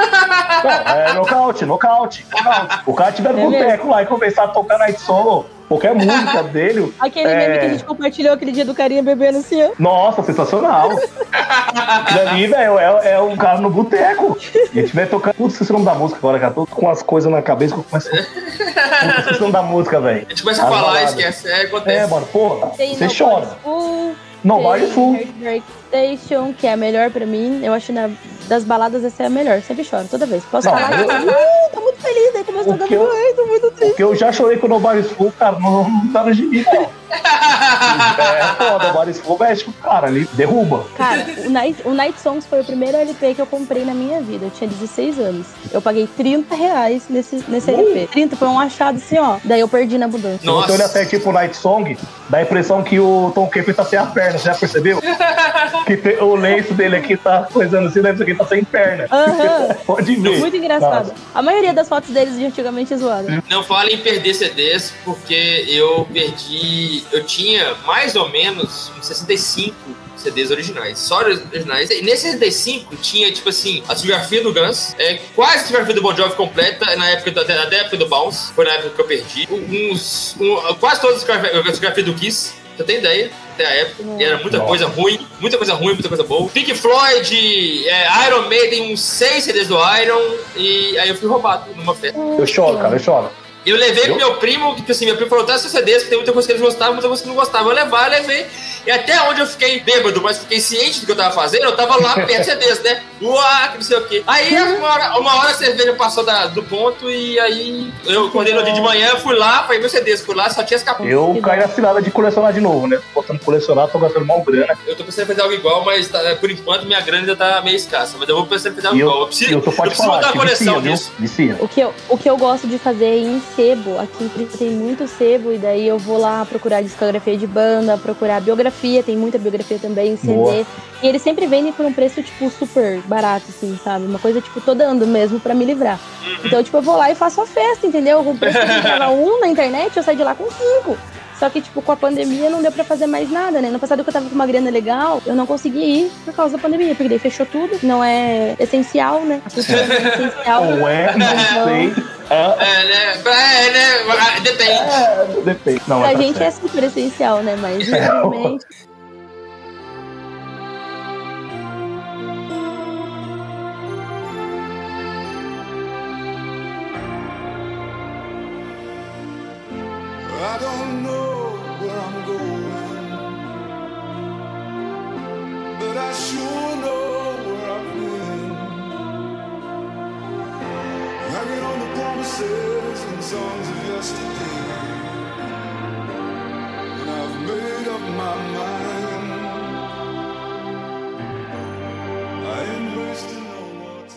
Não, é nocaute, nocaute, nocaute. O cara tiver no É boteco lá e começar a tocar Night Solo, qualquer música [laughs] dele. Aquele é... meme que a gente compartilhou aquele dia do carinha bebendo assim, ó. Nossa, sensacional. Aquilo ali, velho, é, é um cara no boteco. E a gente vai tocando. Putz, esqueci o nome da música agora, cara. Tô com as coisas na cabeça que eu começo. Putz, esqueci o nome da música, velho. A gente começa a As falar, baladas. esquece, é, É, acontece. mano, porra, Tem você No chora. Full, Não vale tem full. Heartbreak Station, que é a melhor pra mim. Eu acho na, das baladas essa é a melhor. Sempre choro, toda vez. Posso Não, falar? eu- Uh, tô muito feliz, aí começa O a que eu- ai, tô muito triste. Porque eu já chorei com o Nobody's Full, cara, não, não tá no gibi, não. [laughs] é foda, Boris Fogo é tipo, cara, ele derruba. Cara, o Night, o Night Songs foi o primeiro LP que eu comprei na minha vida. Eu tinha 16 anos. Eu paguei 30 reais nesse, nesse uh. LP. 30 foi um achado assim, ó. Daí eu perdi na mudança. Nossa. Se você olha até tipo o Night Song, dá a impressão que o Tom Kemp tá sem a perna, já percebeu? [laughs] que te, o lenço dele aqui tá coisando assim, deve ser que tá sem perna. Uhum. [laughs] Pode ver. Muito engraçado. Nossa. A maioria das fotos deles de antigamente é zoada. Não fale em perder CDs, porque eu perdi. Eu tinha mais ou menos uns 65 CDs originais, só originais. E nesse 65 tinha, tipo assim, a discografia do Guns, é, quase a discografia do Bon Jovi completa, na época, do, até, época do Bounce, foi na época que eu perdi. Uns, um, quase toda a discografia do Kiss, você tem ideia? Até a época. E era muita Nossa. coisa ruim, muita coisa ruim, muita coisa boa. Pink Floyd, é, Iron Maiden, uns seis CDs do Iron, e aí eu fui roubado numa festa. Eu choro, cara, eu choro. Eu levei pro meu primo, que assim, meu primo falou, traz seus CDs, porque tem muita coisa que eles gostavam, muita coisa que não gostavam. Eu levar, eu levei. E até onde eu fiquei bêbado, mas fiquei ciente do que eu tava fazendo, eu tava lá perto de CDs, [laughs] né? Uá, que não sei o quê. Aí uma hora, uma hora a cerveja passou da, do ponto e aí eu acordei no dia de manhã, fui lá, falei meus CDs, fui lá, só tinha escapado. Eu caí na cilada de colecionar de novo, né? Tô botando colecionar, tô gastando mal grana. Eu tô pensando em fazer algo igual, mas tá, por enquanto minha grana ainda tá meio escassa. Mas eu vou pensar em fazer algo eu, igual. Eu preciso, eu tô pode eu preciso falar, coleção vicia, disso. O que, eu, o que eu gosto de fazer é em sebo, aqui tem muito sebo, e daí eu vou lá procurar discografia de banda, procurar biografia, tem muita biografia também, CD. Boa. E eles sempre vendem por um preço, tipo, super barato, assim, sabe? Uma coisa, tipo, tô dando mesmo pra me livrar. Uhum. Então, tipo, eu vou lá e faço a festa, entendeu? Com o preço que eu [laughs] um na internet, eu saio de lá com cinco. Só que, tipo, com a pandemia não deu pra fazer mais nada, né? No passado que eu tava com uma grana legal, eu não consegui ir por causa da pandemia, porque daí fechou tudo. Não é essencial, né? A cultura não é essencial. Ou [laughs] é, não então, sei. É, né? É, né? Depende. É, depende. Não, pra é gente é super essencial, né? Mas, infelizmente.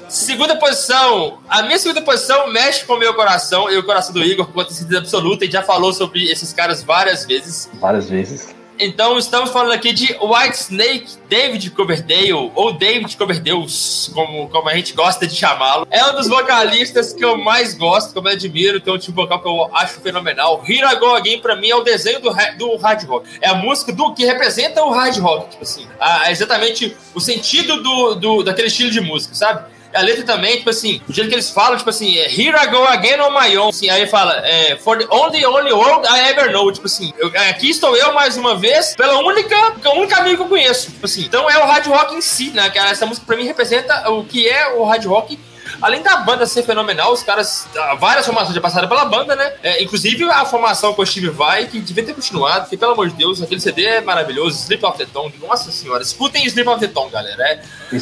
Segunda posição. A minha segunda posição mexe com o meu coração e o coração do Igor, com certeza absoluta, e já falou sobre esses caras várias vezes. Várias vezes. Então, estamos falando aqui de White Snake, David Coverdale, ou David Coverdale, como, como a gente gosta de chamá-lo. É um dos vocalistas que eu mais gosto, que eu admiro, tem um tipo vocal que eu acho fenomenal. I Go Again, pra mim, é o desenho do, do hard rock. É a música do que representa o hard rock, tipo assim. é exatamente o sentido do, do, daquele estilo de música, sabe? A letra também, tipo assim, o jeito que eles falam, tipo assim, é Here I go again on my own. Assim, aí fala, é, For the only, only world I ever know. Tipo assim, eu, aqui estou eu mais uma vez, pela única, o único amigo que eu conheço. Tipo assim, então é o hard rock em si, né? Essa música pra mim representa o que é o hard rock Além da banda ser fenomenal, os caras. Ah, várias formações já passaram pela banda, né? É, inclusive a formação com o Steve Vai, que devia ter continuado, porque, pelo amor de Deus, aquele CD é maravilhoso. Sleep of the Tongue, nossa senhora. Escutem Sleep of the Tongue, galera. É,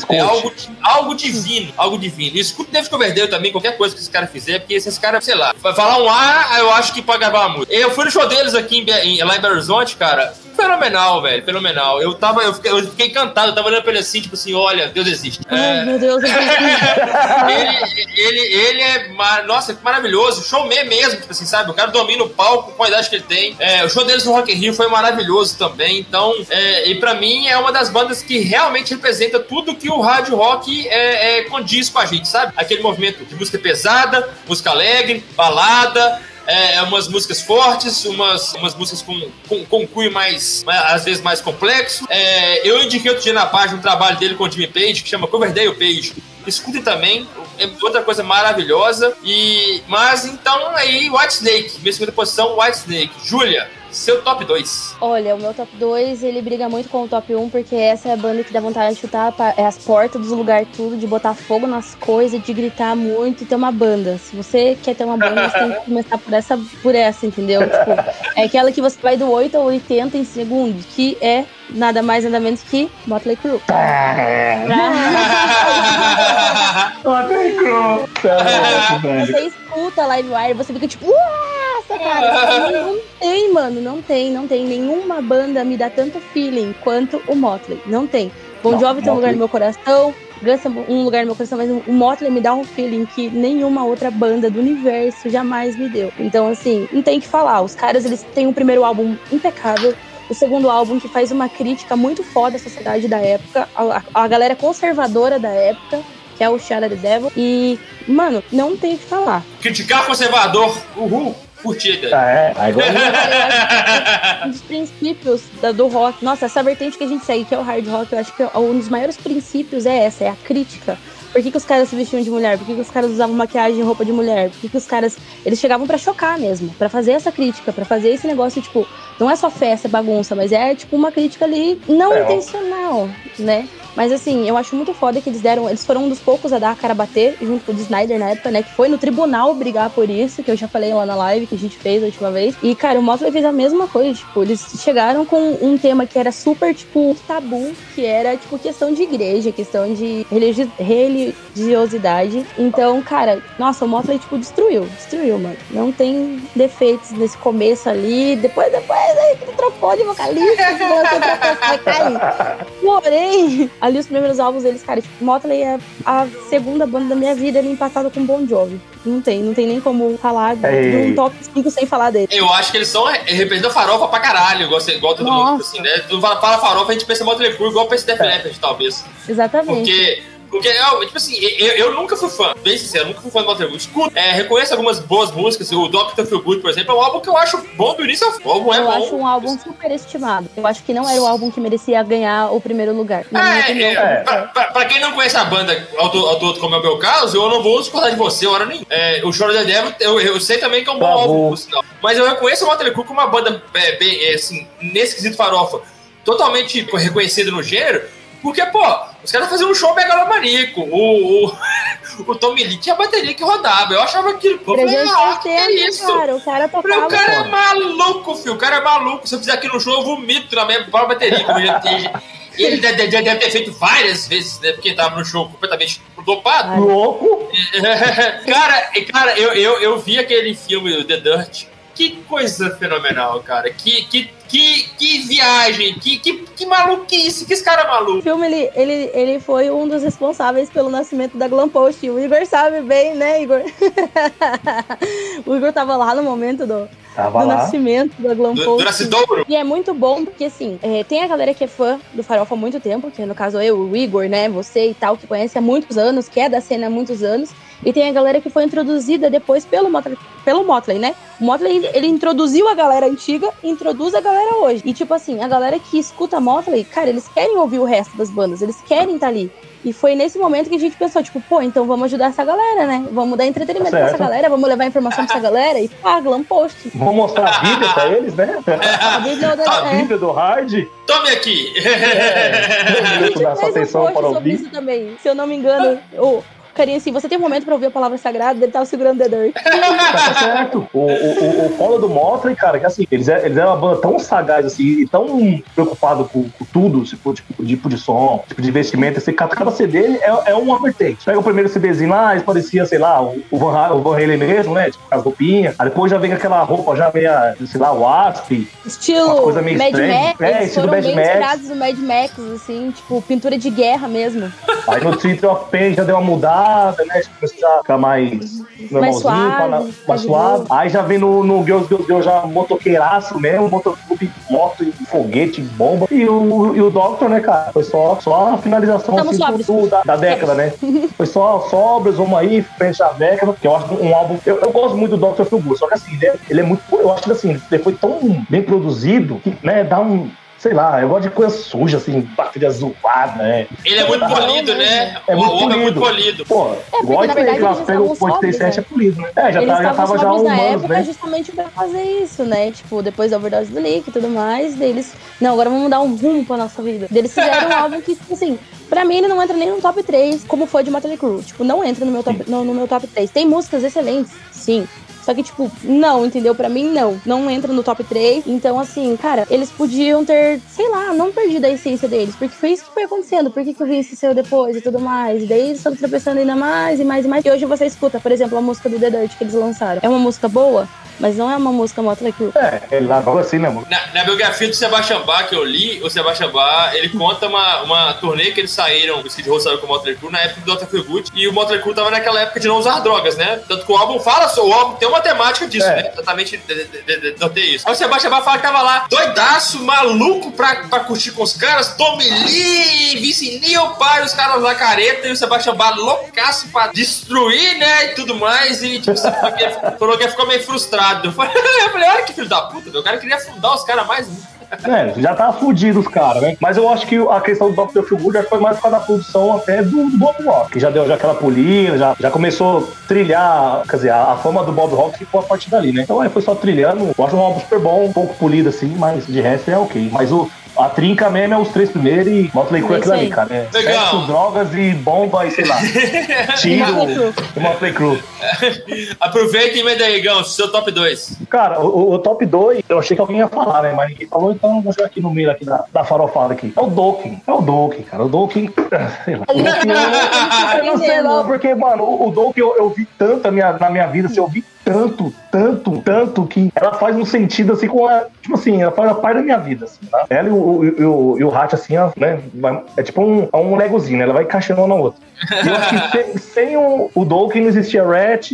é algo, algo divino, algo divino. Escute David Coverdale também, qualquer coisa que esse cara fizer, porque esses caras, sei lá, vai falar um A, eu acho que pode gravar uma música. Eu fui no show deles aqui em, em, lá em Belo Horizonte, cara fenomenal, velho, fenomenal. Eu tava, eu fiquei, eu fiquei encantado, eu tava olhando pra ele assim, tipo assim, olha, Deus existe. Ai, é... meu Deus, [laughs] ele, ele, ele é, mar... nossa, que maravilhoso, showman mesmo, tipo assim, sabe? O cara domina o palco com a idade que ele tem. É, o show deles no Rock in Rio foi maravilhoso também, então, é, e pra mim é uma das bandas que realmente representa tudo que o rádio rock é, é, condiz com a gente, sabe? Aquele movimento de música pesada, música alegre, balada, é, é, umas músicas fortes, umas, umas músicas com, com, com cunho mais, mais, às vezes mais complexo. É, eu indiquei outro dia na página um trabalho dele com o Jimmy Page, que chama Coverdale Page. Escute também, é outra coisa maravilhosa. E, mas então aí, White Snake, minha segunda posição, White Snake. Júlia, seu top 2. Olha, o meu top 2, ele briga muito com o top 1, porque essa é a banda que dá vontade de chutar é as portas dos lugares tudo, de botar fogo nas coisas, de gritar muito e ter uma banda. Se você quer ter uma banda, você tem que começar por essa, por essa, entendeu? Tipo, é aquela que você vai do 8 ao 80 em segundos, que é nada mais nada menos que Motley Crue. [laughs] Motley Crue. Você escuta Live Wire, você fica tipo! Puta, cara, não, não tem, mano, não tem, não tem. Nenhuma banda me dá tanto feeling quanto o Motley. Não tem. Bon Jovi tem um lugar no meu coração, Guns um lugar no meu coração, mas o Motley me dá um feeling que nenhuma outra banda do universo jamais me deu. Então, assim, não tem que falar. Os caras, eles têm um primeiro álbum impecável, o segundo álbum que faz uma crítica muito foda à sociedade da época, a, a galera conservadora da época, que é o Shara the Devil. E, mano, não tem o que falar. Criticar conservador, uhul! curtida. Ah, é, [laughs] agora... um dos princípios da, do rock. Nossa, essa vertente que a gente segue, que é o hard rock, eu acho que um dos maiores princípios é essa, é a crítica. Por que, que os caras se vestiam de mulher? Por que, que os caras usavam maquiagem e roupa de mulher? Por que, que os caras. Eles chegavam para chocar mesmo, para fazer essa crítica, para fazer esse negócio, tipo, não é só festa, bagunça, mas é tipo uma crítica ali não é, intencional, né? Mas assim, eu acho muito foda que eles deram. Eles foram um dos poucos a dar a cara a bater, junto com o Snyder na época, né? Que foi no tribunal brigar por isso, que eu já falei lá na live que a gente fez a última vez. E, cara, o Motley fez a mesma coisa. Tipo, eles chegaram com um tema que era super, tipo, tabu, que era, tipo, questão de igreja, questão de religi religiosidade. Então, cara, nossa, o Motley, tipo, destruiu. Destruiu, mano. Não tem defeitos nesse começo ali. Depois, depois, aí, trocou de vocalista, vai cair. [laughs] Porém, ali os primeiros álbuns deles, cara, tipo, Motley é a segunda banda da minha vida, ele empatado com Bon Jovi. Não tem, não tem nem como falar de um top 5 sem falar dele. Eu acho que eles são representam farofa pra caralho, igual, igual todo Nossa. mundo, assim, né? Tu fala, farofa, a gente pensa Motley Crue igual pensa Def é. Leppard, talvez. Exatamente. Porque porque, eu, tipo assim, eu, eu, nunca fui fã, bem sincero, nunca fui fã do Motley Escuto, é, reconheço algumas boas músicas, o Doctor Feel Good, por exemplo, é um álbum que eu acho bom do início ao fim. O álbum é eu bom. acho um álbum super estimado. Eu acho que não era o álbum que merecia ganhar o primeiro lugar. É, é, é, pra, pra, pra, quem não conhece a banda auto, como é o meu caso, eu não vou discordar de você, hora nenhuma. É, o Choro da Devil, eu, eu sei também que é um bom tá álbum, sinal. Mas eu reconheço o Motley Crue como uma banda, é, bem, é, assim, nesse quesito farofa, totalmente reconhecida no gênero, porque, pô, os caras faziam um show megalomaníaco. O, o, [laughs] o Tommy Lee tinha bateria que rodava. Eu achava que. Pô, falei, ah, que é isso? Cara, o cara tocava. O cara é maluco, filho. O cara é maluco. Se eu fizer aqui no show, eu vomito na minha própria bateria. Como ele, tem, ele deve, deve, ter feito várias vezes, né? Porque tava no show completamente dopado. Louco! [laughs] cara, cara eu, eu, eu vi aquele filme, The Dirt. Que coisa fenomenal, cara. Que, que que, que viagem, que, que, que maluquice, que esse cara é maluco. O filme, ele, ele, ele foi um dos responsáveis pelo nascimento da Glam Post. O Igor sabe bem, né, Igor? [laughs] o Igor tava lá no momento do, Tava do lá. nascimento da Glam do, Post. Do e é muito bom, porque assim, é, tem a galera que é fã do Farofa há muito tempo, que no caso eu, o Igor, né, você e tal, que conhece há muitos anos, que é da cena há muitos anos. E tem a galera que foi introduzida depois pelo Motley, pelo Motley, né? O Motley, ele introduziu a galera antiga introduz a galera hoje. E, tipo assim, a galera que escuta Motley, cara, eles querem ouvir o resto das bandas, eles querem estar tá ali. E foi nesse momento que a gente pensou, tipo, pô, então vamos ajudar essa galera, né? Vamos dar entretenimento tá pra essa galera, vamos levar informação pra essa galera e pá, glam post. Vamos mostrar a Bíblia pra eles, né? A Bíblia, da, a Bíblia do Hard. Tome aqui! É, a gente fez atenção um para ouvir. isso também. Se eu não me engano, o, carinha assim, você tem um momento pra ouvir a palavra sagrada, ele tava segurando The Dirt. tá certo. O, o, o polo do Motley, cara, que assim, eles, eles eram uma banda tão sagaz, assim, e tão preocupado com, com tudo, tipo, tipo, tipo de som, tipo de vestimento, assim, cada, cada CD é, é uma vertente. Pega o primeiro CDzinho lá, eles pareciam, sei lá, o, o Van, o Van Halen mesmo, né, tipo, com as roupinhas. Aí depois já vem aquela roupa, já vem a, sei lá, o Asp. Estilo coisa meio Mad estranha. Max, é, estilo foram Mad bem Max. inspirados no Mad Max, assim, tipo, pintura de guerra mesmo. Aí no Twitter of Pain já deu uma mudada né? Começar a ficar mais mais suave, mais suave. Aí já vem no, no Girls, Girls, Girls já motoqueiraço mesmo, motoclube, moto, foguete, bomba. E o, e o Doctor, né, cara? Foi só, só a finalização assim, do, da, da, década, né? [laughs] Foi só sobras, vamos aí, frente à década, que eu acho um álbum. Eu, eu gosto muito do Doctor Feel só que assim, ele é, ele é muito. Eu acho que assim, ele foi tão bem produzido que, né, dá um sei lá, eu gosto de coisa suja, assim, bateria zoada, né? Ele é muito polido, né? É muito polido. É muito polido. Pô, é, igual isso aí que elas pegam o Point 37 é polido, né? É, já, tá, já tava já humanos, época né? justamente pra fazer isso, né? Tipo, depois da overdose do Lick e tudo mais, deles, não, agora vamos dar um rumo pra nossa vida. Eles fizeram um [laughs] álbum que, tipo assim, Pra mim, ele não entra nem no top 3, como foi de Motley Crue. Tipo, não entra no meu top, no, no meu top 3. Tem músicas excelentes, sim. Só que, tipo, não, entendeu? Pra mim, não. Não entra no top 3. Então, assim, cara, eles podiam ter, sei lá, não perdido a essência deles. Porque foi isso que foi acontecendo. Por que, que o Vince saiu depois e tudo mais? E daí eles estão tropeçando ainda mais e mais e mais. E hoje você escuta, por exemplo, a música do The Dirt que eles lançaram. É uma música boa? Mas não é uma música Motley Crue. É, ele largou assim, né, mano? Na, na, biografia do Sebastian Bach que eu li, o Sebastian Bach, ele conta uma, uma turnê que eles saíram, o Skid Row saiu com o Motley Crue na época do Dr. Good, e o Motley Crue tava naquela época de não usar drogas, né? Tanto que o álbum fala, o álbum tem uma temática disso, é. né? Exatamente, notei isso. Aí o Sebastian Bach fala que tava lá, doidaço, maluco pra, pra curtir com os caras, Tommy Lee, Vince Neil, pai, os caras lá careta, e o Sebastian Bach loucaço pra destruir, né, e tudo mais, e tipo, falou que ficou meio frustrado. [laughs] Eu falei, olha que filho da puta, meu cara queria fundar os caras mais é, já tava fudido os caras, né? Mas eu acho que a questão do Dr. Feelgood já foi mais por causa da produção até do, do Bob Rock, que já deu já aquela polida, já, já começou a trilhar, quer dizer, a, a fama do Bob Rock ficou a partir dali, né? Então aí foi só trilhando. Eu acho um álbum super bom, um pouco polido assim, mas de resto é ok. Mas o, a trinca mesmo é os três primeiros e Motley Crue é aquilo ali, cara. É Legal. Sexo, drogas e bomba e sei lá. [laughs] Tiro e Motley Crue. Aproveita e manda aí, Gão, seu top 2. Cara, o, o, top 2, eu achei que alguém ia falar, né? Mas ninguém falou, então vou jogar aqui no meio aqui da, da farofada aqui. É o Dokken. É o Dokken, cara. O Dokken. [laughs] Sei lá. eu, não sei lá, porque, mano, o, o Dokken eu, eu vi tanto na minha, na minha vida, assim, eu vi tanto, tanto, tanto que ela faz um sentido assim com a. Tipo assim, ela faz a parte da minha vida, assim, tá? Ela e o, o, o, e o Hat, assim, né? É tipo um, é um legozinho, né? Ela vai encaixando um na outra. E eu acho que sem, sem o, o Dolkin não existia Rat,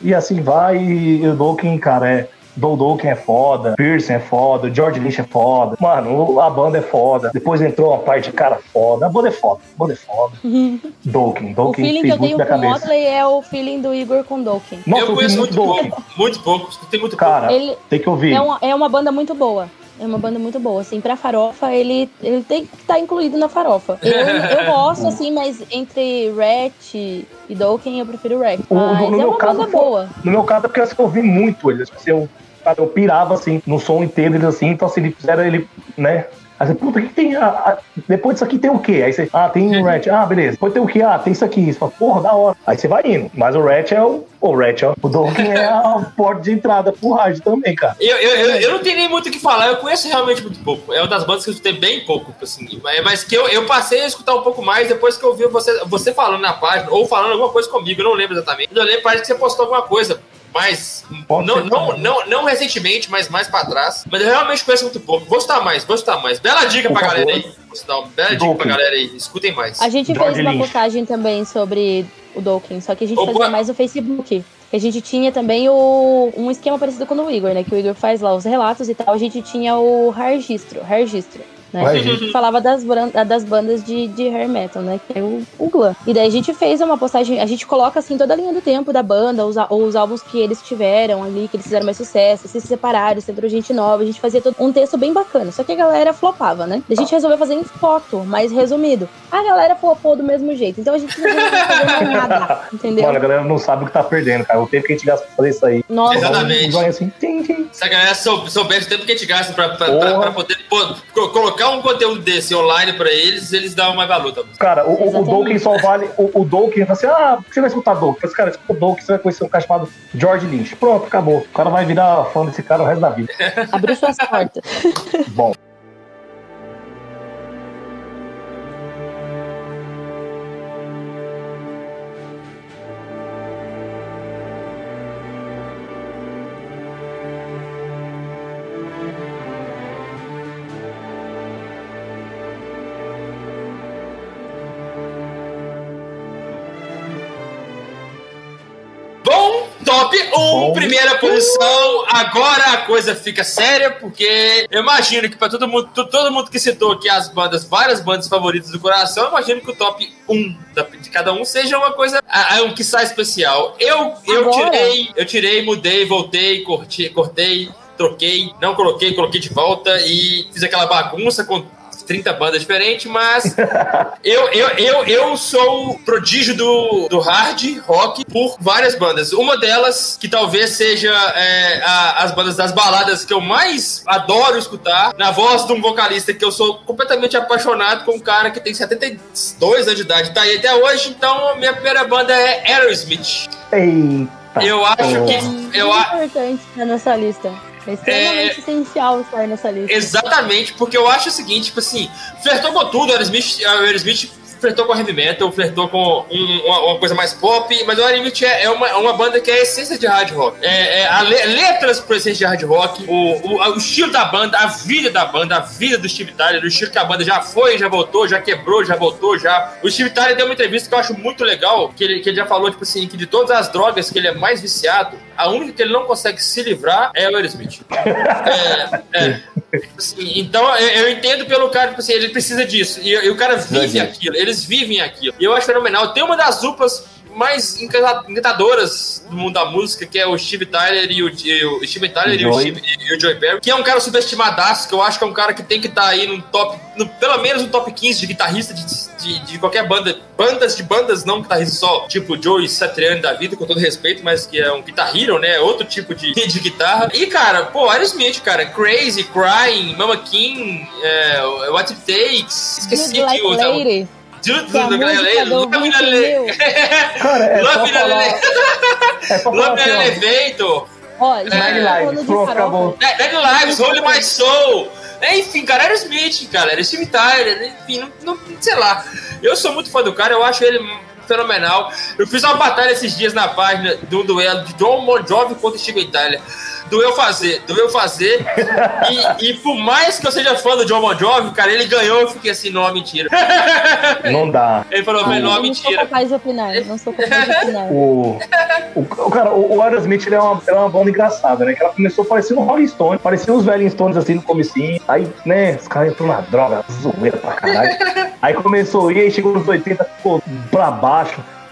e assim vai, e o Dolkin, cara, é Doldoken é foda, Pearson é foda, George Lynch é foda. Mano, a banda é foda. Depois entrou uma parte, cara, foda. A banda é foda, a banda é foda. [laughs] Dolken, Dolken O feeling que eu tenho com o Motley é o feeling do Igor com Dolken. Nossa, eu conheço muito pouco, muito pouco. Tem muito Cara, Ele tem que ouvir. É uma, é uma banda muito boa. É uma banda muito boa, assim, pra farofa, ele, ele tem que estar tá incluído na farofa. Eu, eu gosto, [laughs] assim, mas entre Rat e Dolken, eu prefiro Rat. Mas no, no é uma banda foi, boa. No meu caso, é porque eu ouvi muito eles. Assim, eu eu pirava assim, no som inteiro, eles assim, então se assim, eles fizeram ele, né? Aí você, puta, o que, que tem? Ah, ah, depois disso aqui tem o quê? Aí você, ah, tem o Ratchet. Ah, beleza. Depois tem o quê? Ah, tem isso aqui. Você fala, porra, da hora. Aí você vai indo. Mas o Ratchet é o. O Ratchet, o Donkey é a [laughs] porta de entrada pro hard também, cara. Eu, eu, eu, eu, não tenho nem muito o que falar. Eu conheço realmente muito pouco. É uma das bandas que eu escutei bem pouco, assim. Mas que eu, eu passei a escutar um pouco mais depois que eu vi você, você falando na página, ou falando alguma coisa comigo. Eu não lembro exatamente. Eu lembro, parece que você postou alguma coisa mais. Não, não, não, não, recentemente, mas mais pra trás. Mas eu realmente conheço muito pouco. Vou estar mais, vou estar mais. Bela dica Por pra favor. galera aí. Vou dar uma bela dica pra galera aí. Escutem mais. A gente fez uma postagem também sobre o Dokken, só que a gente Opa. fazia mais no Facebook. A gente tinha também o, um esquema parecido com o do Igor, né? Que o Igor faz lá os relatos e tal. A gente tinha o registro, registro né? A gente falava das, das bandas de, de hair metal, né? Que é o, o Glam. E daí a gente fez uma postagem, a gente coloca assim toda a linha do tempo da banda, os, os álbuns que eles tiveram ali, que eles fizeram mais sucesso, se separaram, se entrou gente nova, a gente fazia todo, um texto bem bacana. Só que a galera flopava, né? A gente resolveu fazer em foto, mais resumido. A galera flopou do mesmo jeito. Então a gente não fazer nada, [laughs] entendeu? Mano, a galera não sabe o que tá perdendo, cara. O tempo que a gente gasta pra fazer isso aí. Nossa. Exatamente. Assim, tim, tim. Se a galera soubesse o tempo que a gente gasta pra, pra, pra, pra poder pô, colocar colocar um conteúdo desse online pra eles, eles dão mais valor também. Cara, o, o Dokken só vale. O, o Dokken fala assim: ah, você vai escutar Dokken? Mas, cara, escuta o Dokken, você vai conhecer um cara chamado George Lynch. Pronto, acabou. O cara vai virar fã desse cara o resto da vida. Abriu suas portas. Bom. Top 1, primeira posição. Agora a coisa fica séria, porque eu imagino que para todo mundo, todo mundo que citou aqui as bandas, várias bandas favoritas do coração, eu imagino que o top 1 de cada um seja uma coisa, um que sai especial. Eu, eu tirei, eu tirei, mudei, voltei, cortei, cortei troquei, não coloquei, coloquei de volta e fiz aquela bagunça com 30 bandas diferentes, mas [laughs] eu, eu, eu, eu sou prodígio do, do hard rock por várias bandas. Uma delas, que talvez seja é, a, as bandas das baladas que eu mais adoro escutar, na voz de um vocalista que eu sou completamente apaixonado com um cara que tem 72 anos de idade, tá aí até hoje, então minha primeira banda é Aerosmith. Eita. Eu acho que. Eu, é importante na nossa lista. É extremamente é... essencial estar nessa lista. Exatamente, porque eu acho o seguinte, tipo assim, flertou com tudo, o Aerosmith, Aerosmith flertou com heavy metal, flertou com um, uma, uma, coisa mais pop, mas o Aerosmith é, é uma, uma banda que é a essência de hard rock. É, é a le, letras por essência de hard rock, o, o, o, estilo da banda, a vida da banda, a vida do Steve Tyler, o estilo que a banda já foi, já voltou, já quebrou, já voltou, já. O Steve Tyler deu uma entrevista que eu acho muito legal, que ele, que ele já falou, tipo assim, que de todas as drogas que ele é mais viciado, a única que ele não consegue se livrar é o Aerosmith. é, é. Assim, então, eu, eu, entendo pelo cara, tipo assim, ele precisa disso. E, e o cara vive aquilo, eles vivem aquilo. E eu acho fenomenal. Tem uma das duplas mais encantadoras do mundo da música, que é o Steve Tyler e o, e o Steve Tyler e o, Steve, e o Joey Perry, que é um cara subestimadaço, que eu acho que é um cara que tem que estar tá aí no top, no, pelo menos no top 15 de guitarrista de, de, de, qualquer banda, bandas de bandas, não guitarrista só, tipo Joey Satriani da vida, com todo respeito, mas que é um guitar hero, né? Outro tipo de, de guitarra. E, cara, pô, Aerosmith, cara, Crazy, Crying, Mama King, é, What It Takes, esqueci que like o. Tudo do Galilei. Love [laughs] Cara, é Love só falar... É só falar [laughs] Love assim, Elevator. Ó, Lives, pronto, acabou. Nine Lives, Holy My Soul. Enfim, cara, era Smith, cara, era Steve Tyler, enfim, não, não, sei lá. Eu sou muito fã do cara, eu acho ele fenomenal. Eu fiz uma batalha esses dias na página do duelo de John Bon Jovi contra Steve Tyler doeu fazer, doeu fazer. e, e por mais que eu seja fã do John Bon Jovi, cara, ele ganhou, eu fiquei assim, não, mentira. Não dá. Ele falou, ah, não, mentira. Não sou capaz de opinar, não sou capaz de opinar. o, o, cara, o, o Aerosmith ele é, uma, é uma banda engraçada, né? Que ela começou parecendo um Rolling Stone, parecia uns velhos Stones assim no comecinho. Aí, né, os caras entrou na droga, zoeira pra caralho. [laughs] Aí começou a ir, aí chegou nos 80, ficou pra baixo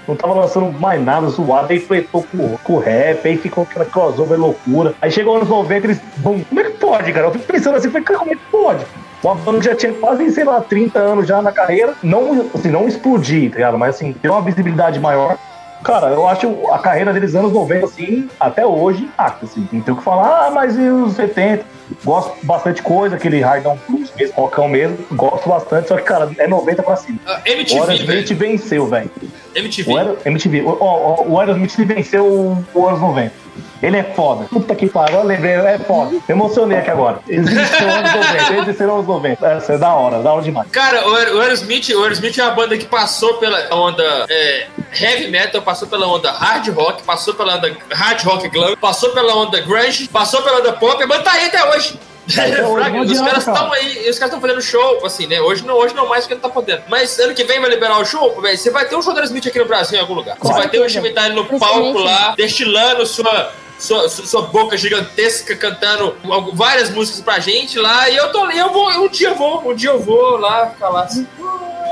não tava lançando mais nada zoado, aí fletou com, com o rap, aí ficou aquela crossover loucura. Aí chegou anos 90, eles. Bom, como é que pode, cara? Eu fico pensando assim, falei, cara, como é que pode? Uma banda já tinha quase, sei lá, 30 anos já na carreira, não, assim, não explodir, tá ligado? Mas assim, ter uma visibilidade maior. Cara, eu acho a carreira deles anos 90, assim, até hoje, intacta, assim. Não tem o que falar, ah, mas e os 70? Gosto bastante coisa, aquele hardão plus mesmo, rockão mesmo. Gosto bastante, só que, cara, é 90 pra cima. Uh, MTV, o Aerosmith venceu, velho. MTV. O, Aero, MTV. O, o, o Aerosmith venceu o, o anos 90. Ele é foda. Puta que pariu, eu lembrei, é foda. Me emocionei aqui agora. Existem anos 90, existiram anos 90. Essa é da hora, da hora demais. Cara, o Aerosmith, o Aerosmith é uma banda que passou pela onda é, heavy metal, passou pela onda hard rock, passou pela onda hard rock glam, passou pela onda grunge, passou pela onda pop, banda tá aí até hoje. Fraga, os caras estão aí, os caras estão fazendo show, assim, né? Hoje não, hoje não mais porque não tá podendo. Mas ano que vem vai liberar o show, velho. Você vai ter um show da Smith aqui no Brasil em algum lugar. Você vai ter um Steve no palco lá, destilando sua sua, sua boca gigantesca cantando várias músicas pra gente lá. E eu tô ali, eu vou, um dia eu vou, um dia eu vou lá ficar lá. Assim.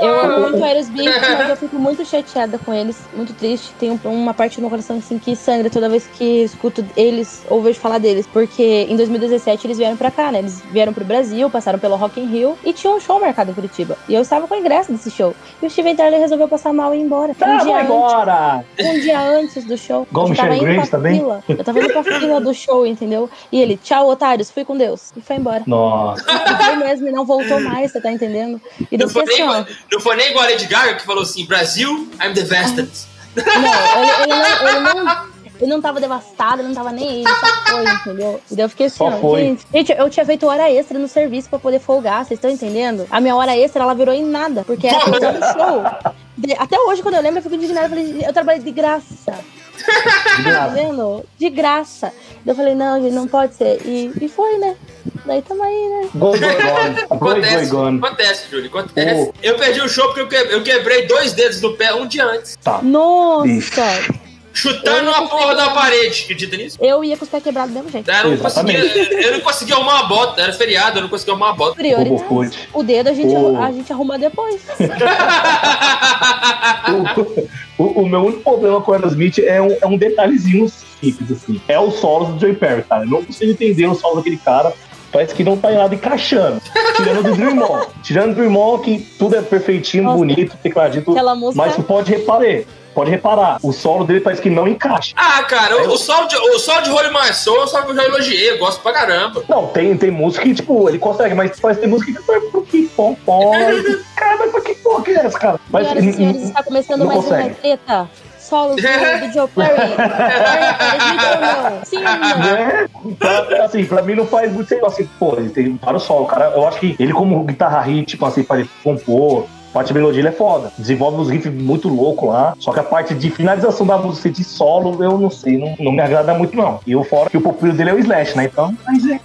Eu amo muito Aerosmith, mas eu fico muito chateada com eles, muito triste. Tem uma parte do meu coração assim que sangra toda vez que escuto eles ou vejo falar deles. Porque em 2017 eles vieram pra cá, né? Eles vieram pro Brasil, passaram pelo Rock in Rio e tinha um show marcado em Curitiba. E eu estava com o ingresso desse show. E o Steven Tyler resolveu passar mal e ir embora. Tá, um dia embora! Antes, um dia antes do show. Igual indo pra também? fila. Eu tava indo pra fila do show, entendeu? E ele, tchau, otários, fui com Deus. E foi embora. Nossa. E foi mesmo e não voltou mais, você tá entendendo? E não, foi nem, assim, não foi nem igual a Lady Gaga que falou assim: Brasil, I'm devasted. Não, ele, ele, não, ele não. Ele não tava devastado, ele não tava nem aí, só foi, entendeu? E daí eu fiquei assim, ó, gente, gente, eu tinha feito hora extra no serviço pra poder folgar, vocês estão entendendo? A minha hora extra, ela virou em nada, porque era no [laughs] show. Até hoje, quando eu lembro, eu fico indignada, eu falei, eu trabalhei de graça. De graça. Tá vendo? De graça. Eu falei, não, gente, não pode ser. E, e foi, né? Daí tamo aí, né? Gol, gol, acontece, Júlio, acontece. Oh. Eu perdi o show porque eu quebrei dois dedos do pé um dia antes. Tá. Nossa! Chutando a porra da parede, acredita nisso? Eu ia com os pés quebrados do mesmo jeito. Eu não, conseguia, eu não conseguia arrumar uma bota, era feriado, eu não conseguia arrumar uma bota. Prioridade. O dedo a gente, oh. a gente arruma depois. [laughs] o, o, o, meu único problema com o Aerosmith é um, é um detalhezinho simples, assim. É o solo do Joey Perry, cara. Eu não consigo entender o solo daquele cara parece que não tá em nada encaixando. Tirando do Dream On. Tirando do Dream On, que tudo é perfeitinho, Nossa. bonito, tecladito. Mas tu pode reparar. Pode reparar, o solo dele parece que não encaixa. Ah, cara, o, o, solo de, o solo de Holy My Soul, só que eu já elogiei, eu gosto pra caramba. Não, tem, tem música que, tipo, ele consegue, mas parece que tem música que foi pro que pom pom. [laughs] cara, mas pra que porra que é essa, cara? Mas, Senhoras e senhores, está começando mais consegue. uma treta solos [laughs] do, do Joe Perry. Sim não? É, pra, assim, pra mim não faz muito sentido. Assim, pô, ele tem vários solos, cara. Eu acho que ele, como guitarra hit, tipo assim, para compor, A parte de melodia é foda. Desenvolve uns riffs muito loucos lá. Só que a parte de finalização da música de solo, eu não sei, não, não me agrada muito, não. E o fora que o pupilo dele é o Slash, né? Então, mas é,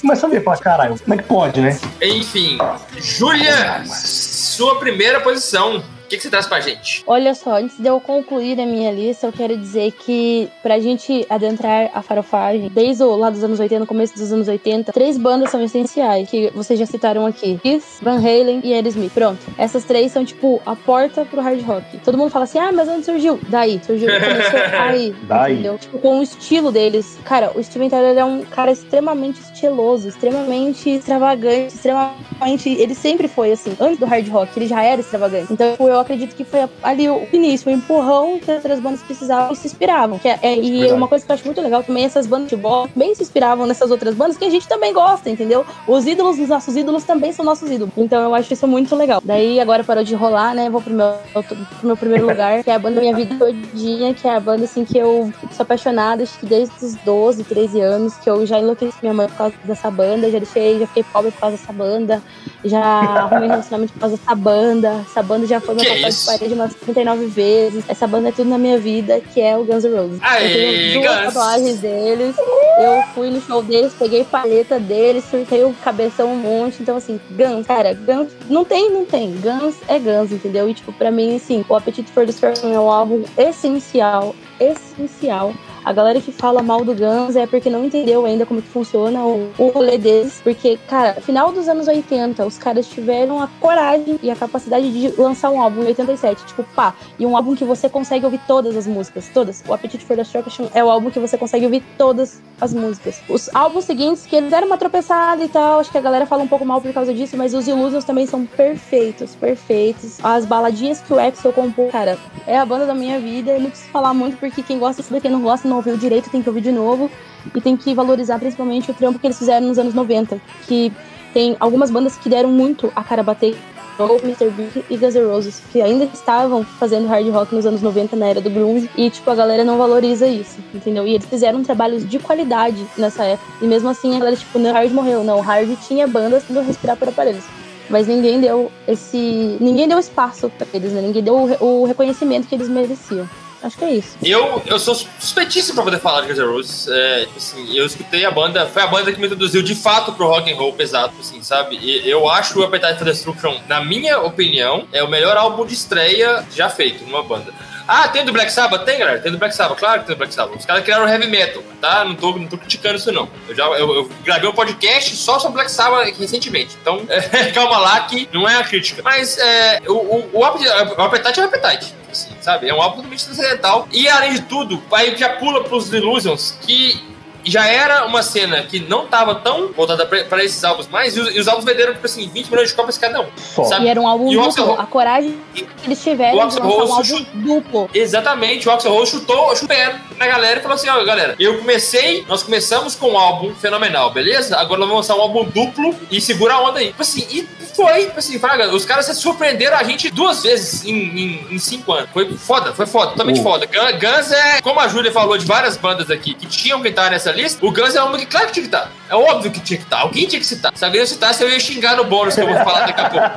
começa a ver, fala, caralho, como é que pode, né? Enfim, Júlia, sua primeira posição o que, que, você traz pra gente? Olha só, antes de eu concluir a minha lista, eu quero dizer que pra gente adentrar a farofagem, desde o lá dos anos 80, começo dos anos 80, três bandas são essenciais, que vocês já citaram aqui. Kiss, Van Halen e Aerosmith. Pronto. Essas três são, tipo, a porta pro hard rock. Todo mundo fala assim, ah, mas onde surgiu? Daí. Surgiu, começou aí. [laughs] Daí. Entendeu? Tipo, com o estilo deles. Cara, o Steven Tyler é um cara extremamente estiloso, extremamente extravagante, extremamente... Ele sempre foi, assim. Antes do hard rock, ele já era extravagante. Então, tipo, eu acredito que foi ali o início, o empurrão que as outras bandas precisavam e se inspiravam. Que é, é, e Verdade. uma coisa que eu acho muito legal também, essas bandas de futebol bem se inspiravam nessas outras bandas que a gente também gosta, entendeu? Os ídolos dos nossos ídolos também são nossos ídolos. Então eu acho isso muito legal. Daí agora parou de rolar, né? Vou pro meu, pro meu primeiro lugar, que é a banda da minha vida todinha, que é a banda assim que eu sou apaixonada, acho que desde os 12, 13 anos, que eu já enlouqueci minha mãe por causa dessa banda, já deixei, já fiquei pobre por causa dessa banda, já arrumei relacionamento por causa dessa banda. Essa banda já foi meu papel de parede umas 39 vezes. Essa banda é tudo na minha vida, que é o Guns N' Roses. Aê, eu tenho duas tatuagens deles. Eu fui no show deles, peguei paleta deles, surtei o cabeção um monte. Então, assim, Guns, cara, Guns não tem, não tem. Guns é Guns, entendeu? E, tipo, pra mim, assim, o Appetite for Destruction é um álbum essencial, essencial a galera que fala mal do Guns é porque não entendeu ainda como que funciona o, o rolê deles. Porque, cara, final dos anos 80, os caras tiveram a coragem e a capacidade de lançar um álbum em 87. Tipo, pá. E um álbum que você consegue ouvir todas as músicas. Todas. O Appetite for Destruction é o álbum que você consegue ouvir todas as músicas. Os álbuns seguintes, que eles deram uma tropeçada e tal, acho que a galera fala um pouco mal por causa disso, mas os Illusions também são perfeitos, perfeitos. As baladinhas que o Axel compôs, cara, é a banda da minha vida. Eu não preciso falar muito porque quem gosta disso daqui não gosta, não ouviu direito, tem que ouvir de novo. E tem que valorizar principalmente o trampo que eles fizeram nos anos 90. Que tem algumas bandas que deram muito a cara bater. O Mr. Big e Guns N' Roses, que ainda estavam fazendo hard rock nos anos 90, na era do grunge, e, tipo, a galera não valoriza isso, entendeu? E eles fizeram um trabalho de qualidade nessa época, e mesmo assim a galera, tipo, não, hard morreu, não, hard tinha bandas que respirar por aparelhos mas ninguém deu esse ninguém deu espaço para eles, né? Ninguém deu o, reconhecimento que eles mereciam. Acho que é isso. Eu, eu sou suspeitíssimo pra poder falar de Guns N' Roses. É, assim, eu escutei a banda, foi a banda que me introduziu de fato pro rock and roll pesado, assim, sabe? E eu acho o Appetite for Destruction, na minha opinião, é o melhor álbum de estreia já feito numa banda. Ah, tem do Black Sabbath? Tem, galera. Tem do Black Sabbath, claro que tem do Black Sabbath. Os caras criaram heavy metal, tá? Não tô, não tô criticando isso, não. Eu já eu, eu gravei um podcast só sobre Black Sabbath recentemente. Então, é, [laughs] calma lá que não é a crítica. Mas é, o, o, o, Appetite é o Appetite. Assim, sabe? É um álbum totalmente transcendental. E além de tudo, aí já pula pros Illusions, que já era uma cena que não tava tão voltada para esses álbuns mais, e os, e os, álbuns venderam, tipo assim, 20 milhões de cópias cada um. Sabe? E era um álbum e duplo. a coragem que eles tiveram de lançar um álbum chut... duplo. Exatamente, o Axel Rose chutou, chutou na galera e falou assim, ó, oh, galera, eu comecei, nós começamos com um álbum fenomenal, beleza? Agora nós vamos lançar um álbum duplo e segura a onda aí. Tipo assim, e foi, tipo assim, fraga, os caras se surpreenderam a gente duas vezes em, em, em cinco anos. Foi foda, foi foda, totalmente uh. foda. Guns é, como a Júlia falou de várias bandas aqui que tinham que estar nessa lista, o Guns é uma que, claro que tinha que estar. É óbvio que tinha que estar. Alguém tinha que citar. Se alguém não citasse, eu ia xingar no bônus que eu vou falar daqui a pouco.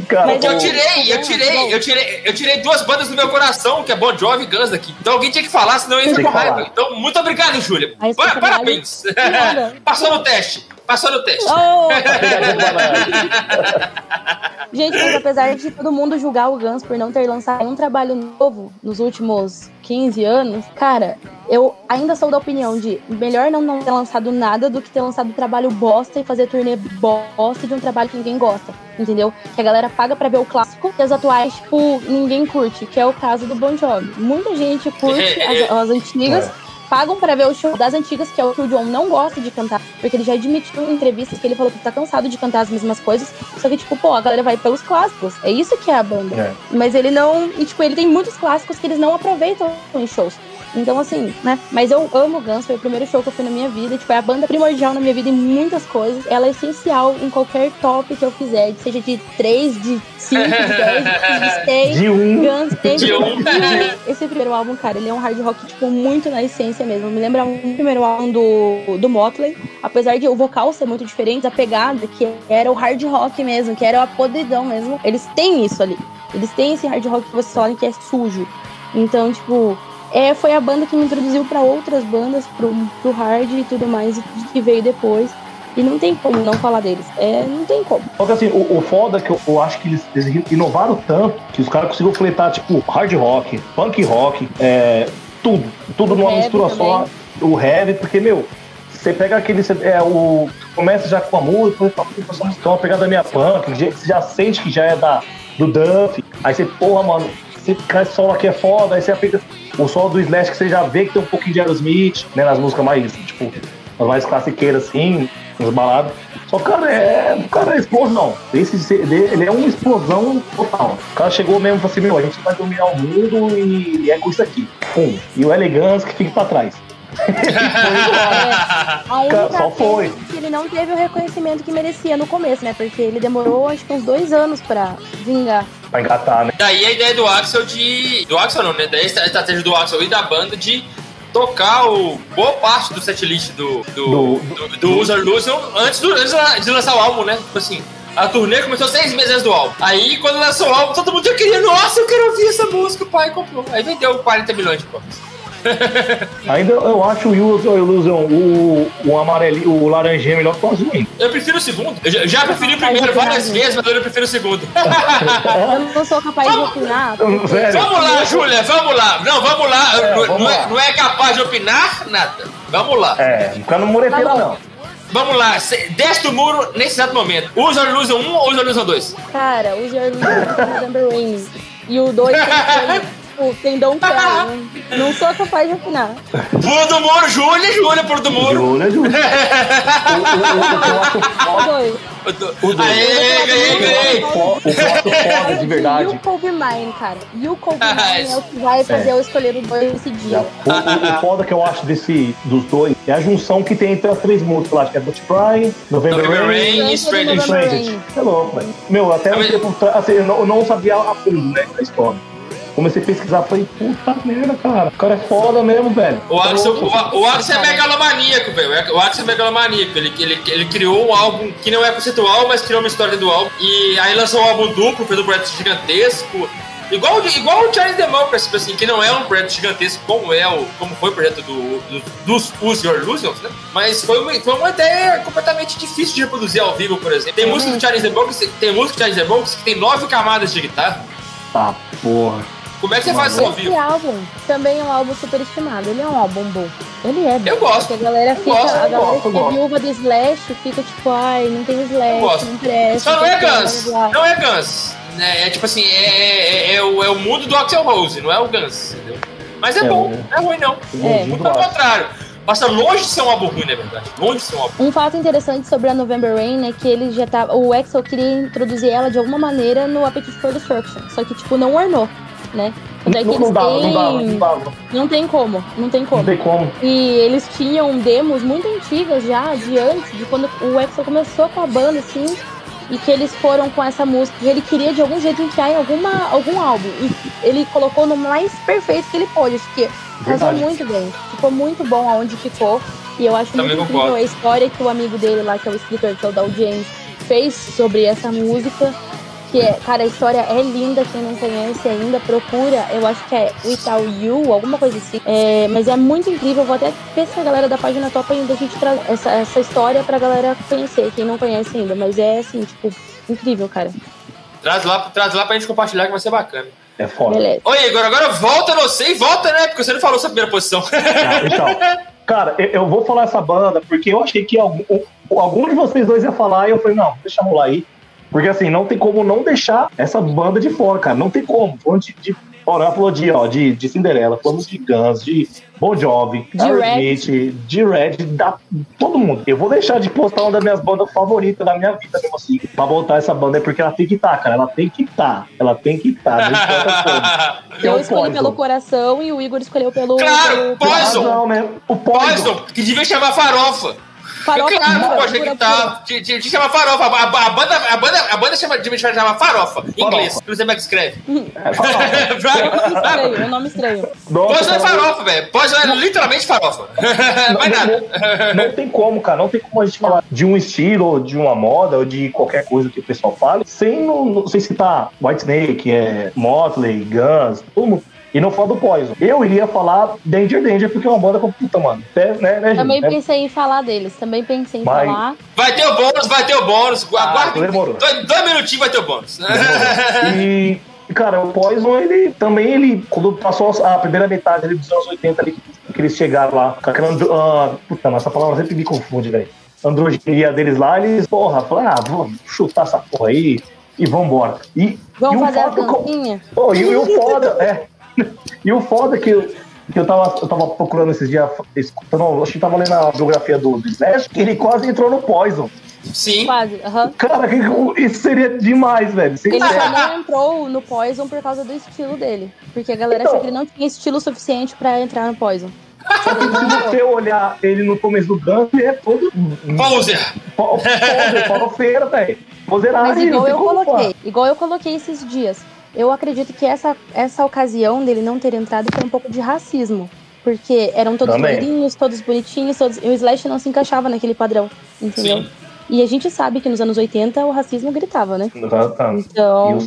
[laughs] Cara, eu tirei, eu tirei, eu tirei, eu tirei duas bandas do meu coração, que é Bon Jovi e Guns daqui. Então alguém tinha que falar, senão eu ia ficar com raiva. Então, muito obrigado, Júlia. Parabéns. [laughs] Passou no teste. Passou no teste. Oh! [laughs] Gente, mas apesar de todo mundo julgar o Guns por não ter lançado um trabalho novo nos últimos 15 anos, cara, eu ainda sou da opinião de melhor não, não ter lançado nada do que ter lançado trabalho bosta e fazer turnê bosta de um trabalho que ninguém gosta, entendeu? Que a galera paga para ver o clássico e as atuais, tipo, ninguém curte, que é o caso do Bon Jovi. Muita gente curte [laughs] as, as antigas. É pagam para ver o show das antigas, que é o que o John não gosta de cantar, porque ele já admitiu em entrevistas que ele falou que tá cansado de cantar as mesmas coisas, só que, tipo, pô, a galera vai pelos clássicos. É isso que é a banda. É. Mas ele não. E, tipo, ele tem muitos clássicos que eles não aproveitam em shows. Então, assim, né? Mas eu amo Guns, foi o primeiro show que eu fui na minha vida. Tipo, é a banda primordial na minha vida em muitas coisas. Ela é essencial em qualquer top que eu fizer, seja de 3, de 5, de 10, de 6. [laughs] De um. Guns tem De um. Esse primeiro álbum, cara, ele é um hard rock, tipo, muito na essência mesmo. Me lembra um primeiro álbum do, do Motley. Apesar de o vocal ser muito diferente, a pegada, que era o hard rock mesmo, que era a podridão mesmo. Eles têm isso ali. Eles têm esse hard rock que vocês falam que é sujo. Então, tipo, é, foi a banda que me introduziu para outras bandas, pro, pro hard e tudo mais, que veio depois. E não tem como não falar deles. É, não tem como. Só que assim, o, o foda é que eu, eu acho que eles, eles inovaram tanto que os caras conseguiram fletar, tipo, hard rock, punk rock, é, tudo. Tudo O numa mistura só. O heavy, porque, meu, você pega aquele. cê- É, o, começa já com a música, depois fala, "Pô, essa música é uma pegada minha punk, você já sente que já é da, do Duff. Aí você, porra, mano, cara esse solo aqui é foda, aí você aplica o solo do Slash que você já vê que tem um pouquinho de Aerosmith, né? Nas músicas mais, tipo, as mais classiqueiras assim, nas baladas. Só que o cara é. O cara é explosão. Esse ele é uma explosão total. O cara chegou mesmo e falou assim, meu, a gente vai dominar o mundo e é com isso aqui. Pum. E o Elegance que fica pra trás. A única só foi. é que ele não teve o reconhecimento que merecia no começo, né? Porque ele demorou, acho que uns dois anos pra vingar. Pra engatar, né? Daí a ideia do Axel de. Do Axel não, né? Daí a estratégia do Axel e da banda de tocar o, boa parte do setlist do, do, Do- do, do User Illusion antes, do, antes de lançar o álbum, né? Tipo assim. A turnê começou seis meses antes do álbum. Aí, quando lançou o álbum, todo mundo já queria, nossa, eu quero ouvir essa música. O pai comprou. Aí vendeu 40 milhões de cópias. Ainda eu acho o User Illusion, o, o amarelinho, o laranjinha melhor que o azul ainda. Eu prefiro o segundo. Eu já, já preferi o primeiro várias vezes, mas eu prefiro o segundo. Eu não sou capaz de opinar. Sério? Vamos lá, Júlia, vamos lá. Não, vamos lá. É, não, vamos não é, lá. não é capaz de opinar nada. Vamos lá. É, fica no mureteiro Tá bom. não. Vamos lá. Desce do muro nesse exato momento. Usa o Illusion 1 ou usa o Illusion 2? Cara, o Jordan November Rain e o 2 tem, tipo, tem Don't Cry. Não, não sou capaz de opinar. Pulo do muro, Júlia, Júlia, pulo do muro. Júlia, Júlia. O, o, o, o que eu acho O foda, 2. Eu tô- O dois. Aê, ganhei, ganhei. o acho foda de E [laughs] verdade. o Kobe Mine, cara. E o Kobe Mine é o que vai fazer eu escolher o 2 esse dia. O, o, o foda que eu acho desse, dos dois é a junção que tem entre as três músicas lá, que é Dutch Cry, November, November Rain Rain e e Stranger. Rain. É louco, velho. Meu, até tempo assim, eu não, eu não sabia a fundo, né, da história. Comecei a pesquisar, falei, puta merda, cara. O cara é foda mesmo, velho. O Axel, o, o Axel é megalomaníaco, velho. O Axel é megalomaníaco. Ele, ele, ele criou um álbum que não é conceitual, mas criou uma história do álbum. E aí lançou um álbum duplo, fez um projeto gigantesco. Igual, igual o Charles Democracy, tipo assim, que não é um projeto gigantesco como é o, como foi o projeto do, do- dos Use Your Illusions, né? Mas foi uma, foi uma ideia completamente difícil de reproduzir ao vivo, por exemplo. Tem música do Charles Democracy, tem música do Charles Democracy que tem nove camadas de guitarra. Tá, porra. Como é que você faz isso ao Esse vivo? álbum também é um álbum super estimado. Ele é um álbum bom. Ele é bom. Eu gosto. A galera fica. gosto, a galera gosto, é gosto. viúva do Slash fica tipo, ai, não tem Slash, Eu gosto. não presta. Só não é sei o quê, Guns. Não é Guns. É, é tipo assim, é, é, é o, é o mundo do Axel Rose, não é o Guns. Entendeu? Mas é, É, bom, é. não é ruim não. É. Muito pelo contrário. Passa longe de ser um álbum ruim, na verdade. Longe de ser um álbum. Um fato interessante sobre a November Rain é que ele já tá. O Axel queria introduzir ela de alguma maneira no Appetite for Destruction. Só que, tipo, não ornou, né? Tanto é que Não, eles não dava, não têm- dava, não dava. Não tem como, não tem Não como. tem como. E eles tinham demos muito antigas já, de antes, de quando o Axel começou com a banda, assim, e que eles foram com essa música. que Ele queria de algum jeito enfiar em alguma, algum álbum. E ele colocou no mais perfeito que ele pôde. Acho que casou muito bem. Ficou muito bom aonde ficou. E eu acho Também muito incrível a história que o amigo dele lá, que é o escritor, que é o Dow James, fez sobre essa música. Que é, cara, a história é linda, quem não conhece ainda, procura. Eu acho que é Without You, alguma coisa assim. É, mas é muito incrível. Eu vou até ver se a galera da página topa ainda a gente traz essa, essa história pra galera conhecer, quem não conhece ainda. Mas é assim, tipo, incrível, cara. Traz lá, traz lá pra gente compartilhar que vai ser bacana. É foda. Beleza. Oi, Igor, agora volta você e volta, né? Porque você não falou sua primeira posição. Ah, Então, cara, eu, eu vou falar essa banda porque eu achei que algum, algum de vocês dois ia falar e eu falei, não, deixa rolar aí. Porque assim, não tem como não deixar essa banda de fora, cara. Não tem como. Falando de, de Ora, ela falou de, ó, de, de Cinderela, falamos de Guns, de Bon Jovi, De Aerosmith, de Red, da todo mundo. Eu vou deixar de postar uma das minhas bandas favoritas da minha vida mesmo assim, pra voltar essa banda é porque ela tem que estar, cara. Ela tem que estar. Ela tem que estar. Que é Eu escolhi Poison. pelo coração e o Igor escolheu pelo. Claro, pelo- Poison. Razão, né? O Poison. Poison, que devia chamar farofa. Farofa claro, pura, pode gritar. Te, te, te chama farofa. A, a- a banda, a banda, a banda chama, devia chamar farofa. Em inglês. Não sei como é que escreve. É, é um [laughs] nome estranho. É cara, farofa, velho. Poison é literalmente farofa. [laughs] Mais nada. Não, não tem como, cara. Não tem como a gente falar de um estilo, ou de uma moda, ou de qualquer coisa que o pessoal fale, sem, não, não sei citar Whitesnake, é, Motley, Guns, todo mundo. E não falar do Poison. Eu iria falar Danger Danger, porque é uma banda com puta, mano. É, né, né, Também Júlio? É- pensei em falar deles. Também pensei em Vai. falar. Vai ter o bônus, vai ter o bônus. Aguarde. Ah, demorou. dois, dois minutinhos vai ter o bônus. E, cara, o Poison, ele também, ele, quando passou a primeira metade ali dos anos 80 ali, que eles chegaram lá, com aquela. ah, puta, mas essa palavra sempre me confunde, velho. Androginia deles lá, eles, porra, falaram, ah, vamos chutar essa porra aí e vambora. E, Vamos e fazer as foda, co- dancinhas? Pô, e, e o foda, é. [laughs] E o foda que eu, que eu, tava, eu tava procurando esses dias, escutando, acho que tava lendo a biografia do, do Slash, que ele quase entrou no Poison. Sim. Quase. aham. Cara, isso seria demais, velho. Sem Ele só não entrou no Poison por causa do estilo dele. Porque a galera Então. achou que ele não tinha estilo suficiente pra entrar no Poison. Só que se você olhar ele no começo do Guns, ele é todo. Poser. Farofeira, velho. Poserar Mas igual eu coloquei, igual eu coloquei esses dias. Eu acredito que essa, essa ocasião dele não ter entrado foi um pouco de racismo. Porque eram todos Também. loirinhos, todos bonitinhos, todos. E o Slash não se encaixava naquele padrão, entendeu? Sim. E a gente sabe que nos anos 80 o racismo gritava, né? falar. E Então.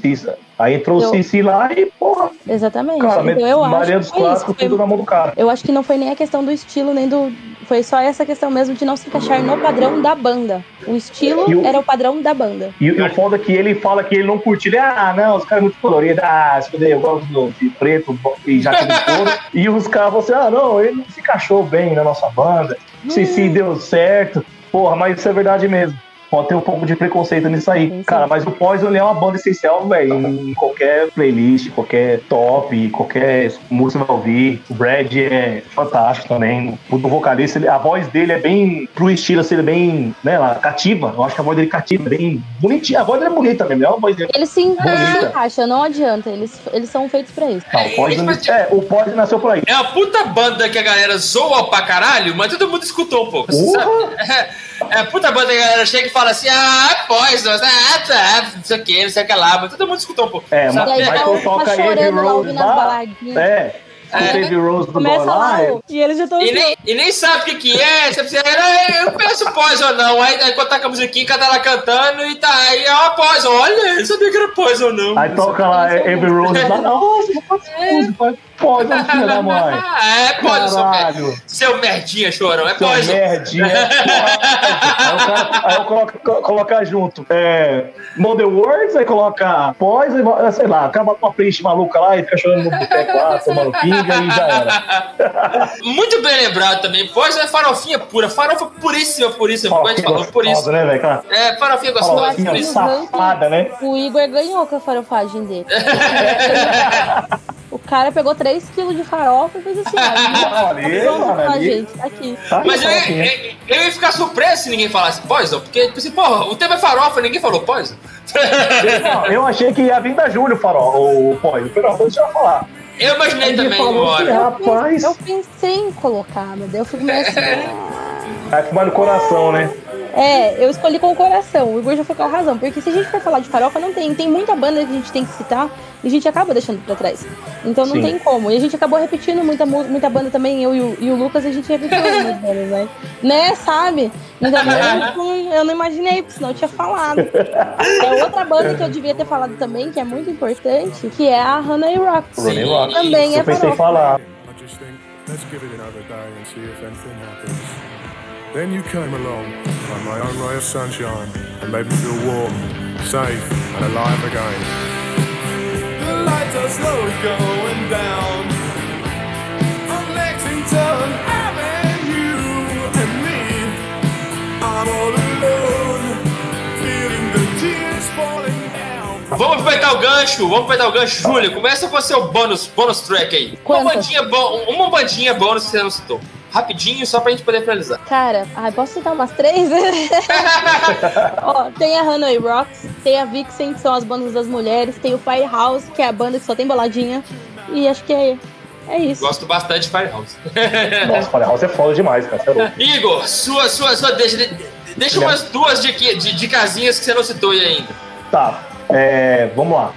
Aí entrou Eu- o Cici lá e, porra, exatamente. cara, então eu Maria acho dos isso. Clássicos, tudo na mão do cara. Eu acho que não foi nem a questão do estilo, nem do. Foi só essa questão mesmo de não se encaixar no padrão da banda. O estilo o- era o padrão da banda. E, e o foda é que ele fala que ele não curte. Ele, ah, não, os caras muito coloridos. Ah, eu gosto de preto e jaqueta de couro. e os caras falam assim, ah, não, ele não se encaixou bem na nossa banda. Hum. Cici deu certo. Porra, mas isso é verdade mesmo. Pode ter um pouco de preconceito nisso aí. Sim, sim. Cara, mas o Poison ele é uma banda essencial, velho, em qualquer playlist, qualquer top, qualquer música vai ouvir. O Brad é fantástico também. O do vocalista, ele- a voz dele é bem, pro estilo, assim, ele é bem, né, lá, cativa. Eu acho que a voz dele cativa, bem bonitinha. A voz dele é bonita mesmo, é uma voz dele. Eles se, Bonita. encaixam, não adianta. Eles, eles são feitos pra isso. Não, o Poison, é, o Poison nasceu por aí. É uma puta banda que a galera zoa pra caralho, mas todo mundo escutou um pouco. Porra! sabe? [laughs] É, é puta banda a galera chega e fala assim: ah, Poison, ah, tá, não sei o que, não sei o que lá, mas todo mundo escutou um pouco. É, aí Michael tá, toca tá lá Rose ouvindo as lá. baladinhas. É, É. Rose do Começa lá é- e eles já estão E nem, e nem sabe o que que é, você precisa, "Ah, eu conheço Poison não, aí, aí quando tá a musiquinha, cada ela cantando e tá, aí é uma Poison, olha, eu sabia que era Poison não. Aí toca lá é, Heavy Rose lá. [laughs] Nossa, não música, Poison, filha da mãe. Ah, é Poison, seu, seu merdinha chorão, é Seu Poison. merdinha. aí, cara, aí eu coloco, co- colocar junto. É, the Words, aí coloca Poison, sei lá, acaba com uma playlist maluca lá e fica chorando no boteco lá, tomando e já era. [laughs] Muito bem lembrado também, Poison é farofinha pura, farofa puríssima, puríssima, como a gente falou, por isso. Né? Aquela É, farofinha gostosa, farofinha por isso. safada, né? O Igor ganhou com a farofagem dele. [laughs] o cara pegou 3kg de farofa e fez assim. [laughs] Olha aí, gente, tá aqui. Tá aí, Mas eu, farofinha. eu, eu ia ficar surpreso se ninguém falasse Poison, porque, tipo assim, porra, o tema é farofa, ninguém falou Poison. Eu achei que ia vir da Júlio, Farol, o Poison. Pelo deixa eu falar. Eu imaginei Ele também falou uma que, hora. rapaz, Eu pensei em colocar, mas daí eu fico meio assim. vai fumar no coração, né? É, eu escolhi com o coração. O Igor já foi com a razão. Porque se a gente for falar de farofa, não tem. Tem muita banda que a gente tem que citar e a gente acaba deixando pra trás. Então não Sim. tem como. E a gente acabou repetindo muita, mu- muita banda também. Eu e o, e o Lucas, a gente repetiu [laughs] algumas bandas, né? Né, sabe? Então eu não- eu não imaginei, porque senão eu tinha falado. É outra banda que eu devia ter falado também, que é muito importante, que é a Hannah e Rock. Ronnie Rock. Também é Eu pensei em farofa. falar. Let's give it another day and see if anything happens. Then you came along, like my own ray of sunshine, and made me feel warm, safe, and alive again. Vamos aproveitar o gancho, vamos aproveitar o gancho. Júlia, começa com o seu bônus, bônus track aí. Uma Quantas? bandinha, uma bandinha bônus que você não citou. Rapidinho, só pra gente poder finalizar. Cara, ai, posso citar umas três? [laughs] Ó, tem a Hanoi Rocks, tem a Vixen, que são as bandas das mulheres, tem o Firehouse, que é a banda que só tem boladinha. E acho que é, é isso. Gosto bastante de Firehouse. [laughs] Nossa, Firehouse é foda demais, cara. É. Igor, sua, sua, sua deixa, de- deixa Já. umas duas diqui- de, de casinhas que você não citou aí ainda. Tá, é, vamos lá.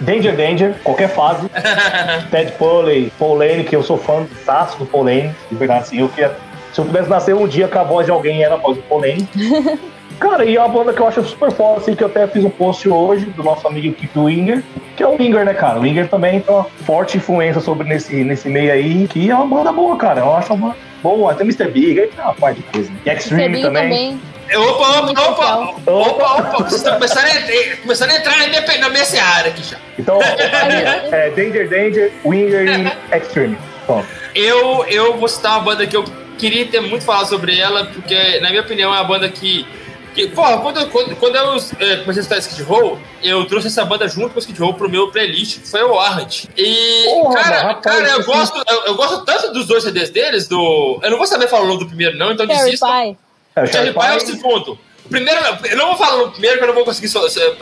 Danger Danger, qualquer fase. [laughs] Ted Foley, Paul Lane, que eu sou fã do taço do Paul Lane, de verdade, assim, eu queria, se eu pudesse nascer um dia com a voz de alguém, era a voz do Paul Lane. [laughs] Cara, e é uma banda que eu acho super foda, assim, que eu até fiz um post hoje do nosso amigo Keith Winger, que é o Winger, né, cara? O Winger também tem uma forte influência sobre nesse, nesse meio aí, que é uma banda boa, cara. Eu acho uma banda boa. Tem Mr. Big, aí tem uma parte de coisa. E Extreme também. também. Opa, opa, opa, opa, opa, vocês estão começando a, entrar- começando a entrar na minha, na minha seara aqui já. Então, é, Danger Danger, Winger e Extreme. Pronto. Eu, eu vou citar uma banda que eu queria ter muito falado sobre ela, porque, na minha opinião, é uma banda que. que porra, quando, eu- quando, quando eu eh, comecei a escutar Skid Row, eu trouxe essa banda junto com o Skid Row pro meu playlist, que foi o Warrant. E, Porra, cara, rapaz, cara eu, isso- gosto, eu, eu gosto tanto dos dois CDs deles, do. Eu não vou saber falar o nome do primeiro, não, então desista. Pie. É, o Cherry Pie é o segundo. O primeiro, eu não vou falar no primeiro, que eu não vou conseguir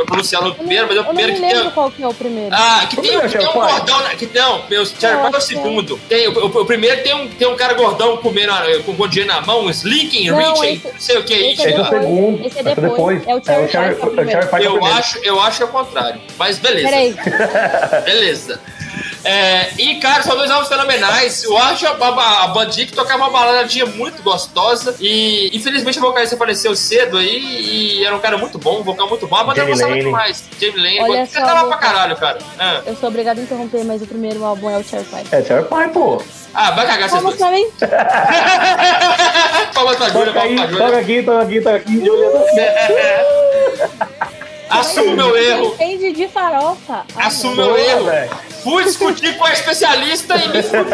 pronunciar no Eu não, primeiro, mas é o eu não primeiro me que tem. lembro qual que é o primeiro. Ah, que tem, é, que tem um gordão. né, Que, não, meu, Cherry Pie é o é. segundo. Tem, o, o- primeiro tem um, tem um cara gordão comendo com com dinheiro na mão, slinking, Não, reaching, esse- não sei o que. esse é Esse é o segundo. Esse é depois. É o Cherry Pie que é o Cherry primeiro. Pie é Eu eu acho que é o contrário. Mas beleza. Peraí. Beleza. É, e, cara, são dois álbuns fenomenais. Eu acho a, a, a que tocava uma baladinha muito gostosa. E, infelizmente, a vocalista faleceu cedo aí. E era um cara muito bom, um vocal muito bom. A banda eu gostava demais. Jamie Lane. Olha Você só, pra caralho, cara. Ah, Eu sou obrigada a interromper, mas o primeiro álbum é o Cherry Pie. É, Cherry Pie, pô. ah vai cagar vocês Vamos dois. pra mim? Palmas pra Júlia, Toca pra toca Júlia. aqui, toca aqui, toca aqui. [laughs] Assumo meu erro. Entende de farofa. Assumo meu erro. Fui discutir com a especialista e me fudi.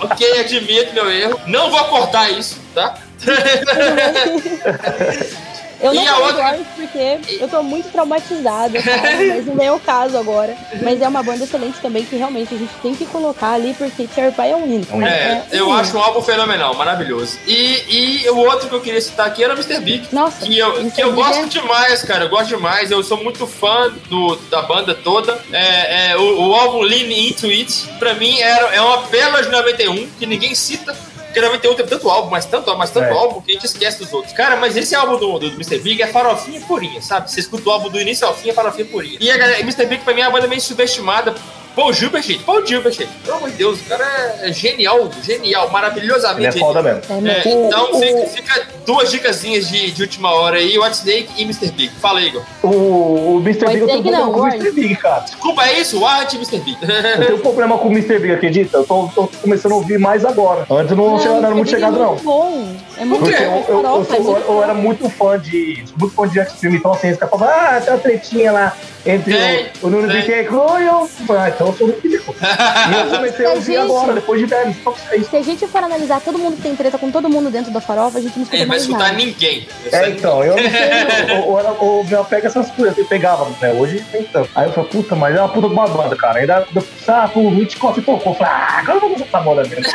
ok, admito meu erro. Não vou cortar isso, tá? [laughs] Eu não E falei outra- do Arms porque eu tô muito traumatizada, sabe? mas não é o caso agora. Mas é uma banda excelente também que realmente a gente tem que colocar ali porque Cherry Pie é um hino. hino. É, um eu hino. acho um álbum fenomenal, maravilhoso. E, e o outro que eu queria citar aqui era o Mr. Big. Nossa, Que eu, Mr. que eu Big gosto é- demais, cara. Eu gosto demais. Eu sou muito fã do, da banda toda. É, é, o, o álbum Lean Into It, pra mim, era, é uma pérola de 91 que ninguém cita. Porque 91 teve tanto álbum, mas tanto, mas tanto É. álbum que a gente esquece dos outros. Cara, mas esse álbum do, do Mr. Big é farofinha purinha, sabe? Você escuta o álbum do início ao fim, é farofinha purinha. E a galera, Mr. Big pra mim é uma banda meio subestimada. Paul Gilbert, gente. Paul Gilbert, gente. Pelo amor de Deus, o cara é genial, genial, maravilhosamente Ele é foda genial. mesmo. É, É, então O- fica, o- fica duas dicasinhas de, de última hora aí, White Snake e Mr. Big. Fala, Igor. O, o Mr. Big, eu tenho que não, problema com o. Mr. Big, cara. Desculpa, é isso? White e Mr. Big. Eu tenho um [laughs] problema com o Mr. Big, acredita? Eu tô, tô começando a ouvir mais agora. Antes eu não, Não, chegava- não era muito Big chegado, é não. muito bom. É muito Por Porque bom. eu, eu, eu, é eu era muito fã de. Muito fã de Extreme, então assim, esse cara falava, ah, tem uma tretinha lá entre o, o Nuno. Biquet [laughs] e eu. Ah, então eu sou muito rico. E eu comecei a ouvir gente, agora, depois de velho. Só que é. Se a gente for analisar todo mundo que tem treta com todo mundo dentro da farofa, a gente não escuta Ele vai mais escutar nada. ninguém. É, então, eu não sei, ou, ou já pega essas coisas, eu pegava, né? Hoje nem tanto. Aí eu falei, puta, mas é uma puta de uma banda, cara. Ainda, ah, o Rich Coffee tocou. Eu falei, ah, agora eu vou gostar da banda mesmo. [laughs]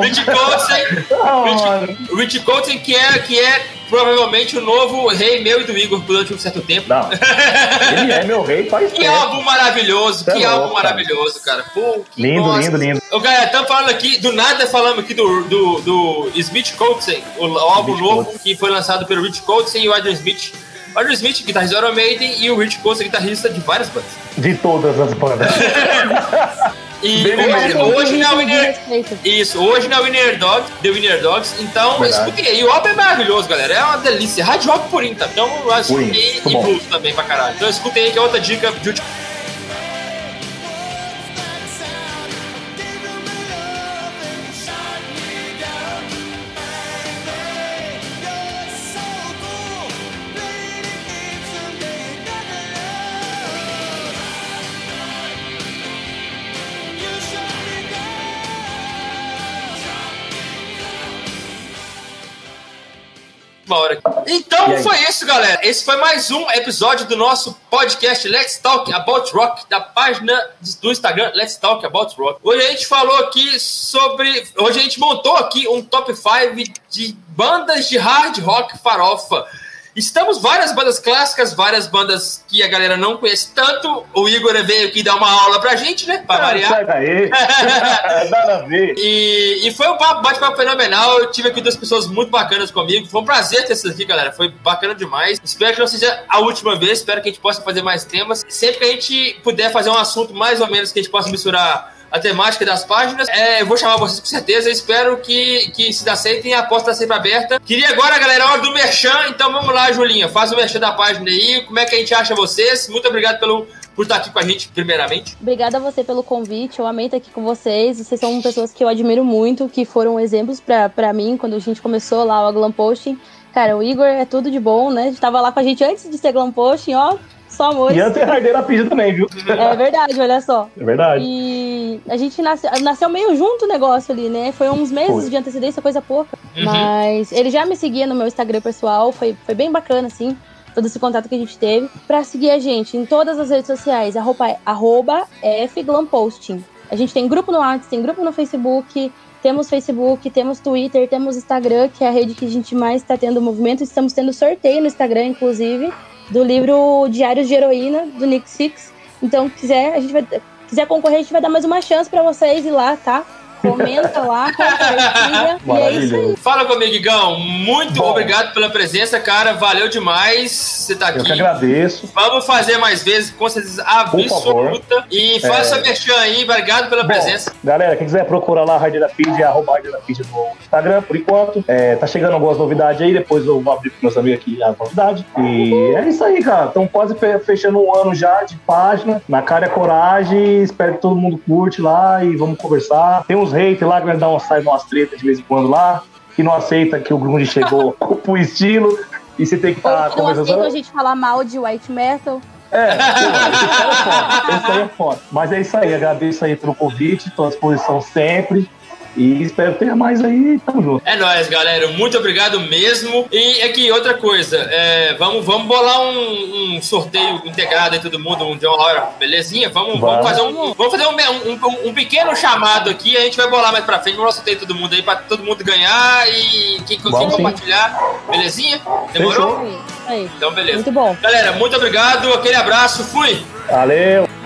Rich Colson, Ah, que é, que é provavelmente o novo rei meu e do Igor durante um certo tempo. Não. Ele é meu rei, faz [laughs] Que tempo. álbum maravilhoso, Cê é que louco, álbum cara. maravilhoso, cara. Pô, Lindo, nossa. lindo, lindo. Ô, galera, estamos falando aqui, do nada falamos aqui do, do, do Smith Coltrane, o, o álbum Smith novo Coltrane. que foi lançado pelo Rich Coltrane e o Adrian Smith. O Adrian Smith, guitarrista do Iron Maiden, e o Rich Coltrane, guitarrista de várias bandas. De todas as bandas. [laughs] E hoje, na Winner... Isso, hoje na Winner Dogs, The Winner Dogs, então escutem aí, o álbum é maravilhoso, galera, é uma delícia, hard rock purinho, tá? Então escutem aí, muito e blues também pra caralho. Então escutem aí que é outra dica de última hora. Então foi isso, galera. Esse foi mais um episódio do nosso podcast Let's Talk About Rock, da página do Instagram Let's Talk About Rock. Hoje a gente falou aqui sobre. Hoje a gente montou aqui um top 5 de bandas de hard rock farofa. Estamos várias bandas clássicas, várias bandas que a galera não conhece tanto. O Igor veio aqui dar uma aula pra gente, né? Pra Ah, variar. sai daí. [laughs] Nada a ver. E, e foi um papo, bate-papo fenomenal. Eu tive aqui duas pessoas muito bacanas comigo. Foi um prazer ter vocês aqui, galera. Foi bacana demais. Espero que não seja a última vez. Espero que a gente possa fazer mais temas. Sempre que a gente puder fazer um assunto mais ou menos que a gente possa misturar a temática das páginas, é, vou chamar vocês com certeza. Espero que, que se aceitem. A porta está sempre aberta. Queria agora, galera, a hora do Merchan. Então vamos lá, Julinha. Faz o Merchan da página aí. Como é que a gente acha vocês? Muito obrigado pelo, por estar aqui com a gente, primeiramente. Obrigada a você pelo convite. Eu amei estar aqui com vocês. Vocês são pessoas que eu admiro muito, que foram exemplos pra mim quando a gente começou lá o Glam Posting. Cara, o Igor é tudo de bom, né? Tava lá com a gente antes de ser Glam Posting, ó. Só amor. E antes arder a pizza também, viu? É verdade, olha só. É verdade. E a gente nasceu, nasceu meio junto o negócio ali, né? Foi uns meses Foi. de antecedência, coisa pouca. Uhum. Mas ele já me seguia no meu Instagram pessoal, foi, foi bem bacana, assim, todo esse contato que a gente teve. Pra seguir a gente em todas as redes sociais, arroba, arroba fglamposting. A gente tem grupo no WhatsApp, tem grupo no Facebook, temos Facebook, temos Twitter, temos Instagram, que é a rede que a gente mais está tendo movimento. Estamos tendo sorteio no Instagram, inclusive, do livro Diários de Heroína, do Nick Six. Então, quiser, a gente vai, quiser concorrer, a gente vai dar mais uma chance pra vocês ir lá, tá? Comenta lá, compartilha. e é isso aí. Fala comigo, Igão. Muito Bom. obrigado pela presença, cara. Valeu demais você estar Eu que aqui. agradeço. Vamos fazer mais vezes, com certeza absoluta. E faça a merchan aí. Obrigado pela Bom, presença. galera, quem quiser procurar lá a Rádio da Feed, arroba Rádio da Feed no Instagram, por enquanto. É, tá chegando algumas novidades aí, depois eu vou abrir pros meus amigos aqui as novidades. E é isso aí, cara. Estão quase fe- fechando um ano já de página. Na cara é coragem. Espero que todo mundo curte lá e vamos conversar. Tem uns haters lá que vai dar uma sai umas tretas de vez em quando lá. Que não aceita que o Grunge chegou [laughs] [laughs] pro estilo. E você tem que estar Ou que não conversando. aceita a gente falar mal de white metal. É, [laughs] cara é aí é foda. Mas é isso aí, agradeço aí pelo convite, estou à disposição sempre. E espero ter mais aí, tamo junto. É nóis, galera. Muito obrigado mesmo. E aqui, outra coisa. é, vamos, vamos bolar um, um sorteio integrado aí, todo mundo, um de uma hora, belezinha? Vamos, vamos Vamos. fazer, um, vamos fazer um, um- um pequeno chamado aqui. A gente vai bolar mais pra frente. Vamos sorteio todo mundo aí, pra todo mundo ganhar. E quem, sim. compartilhar, belezinha? Demorou? Aí. Então, beleza. Muito bom. Galera, muito obrigado. Aquele abraço. Fui. Valeu!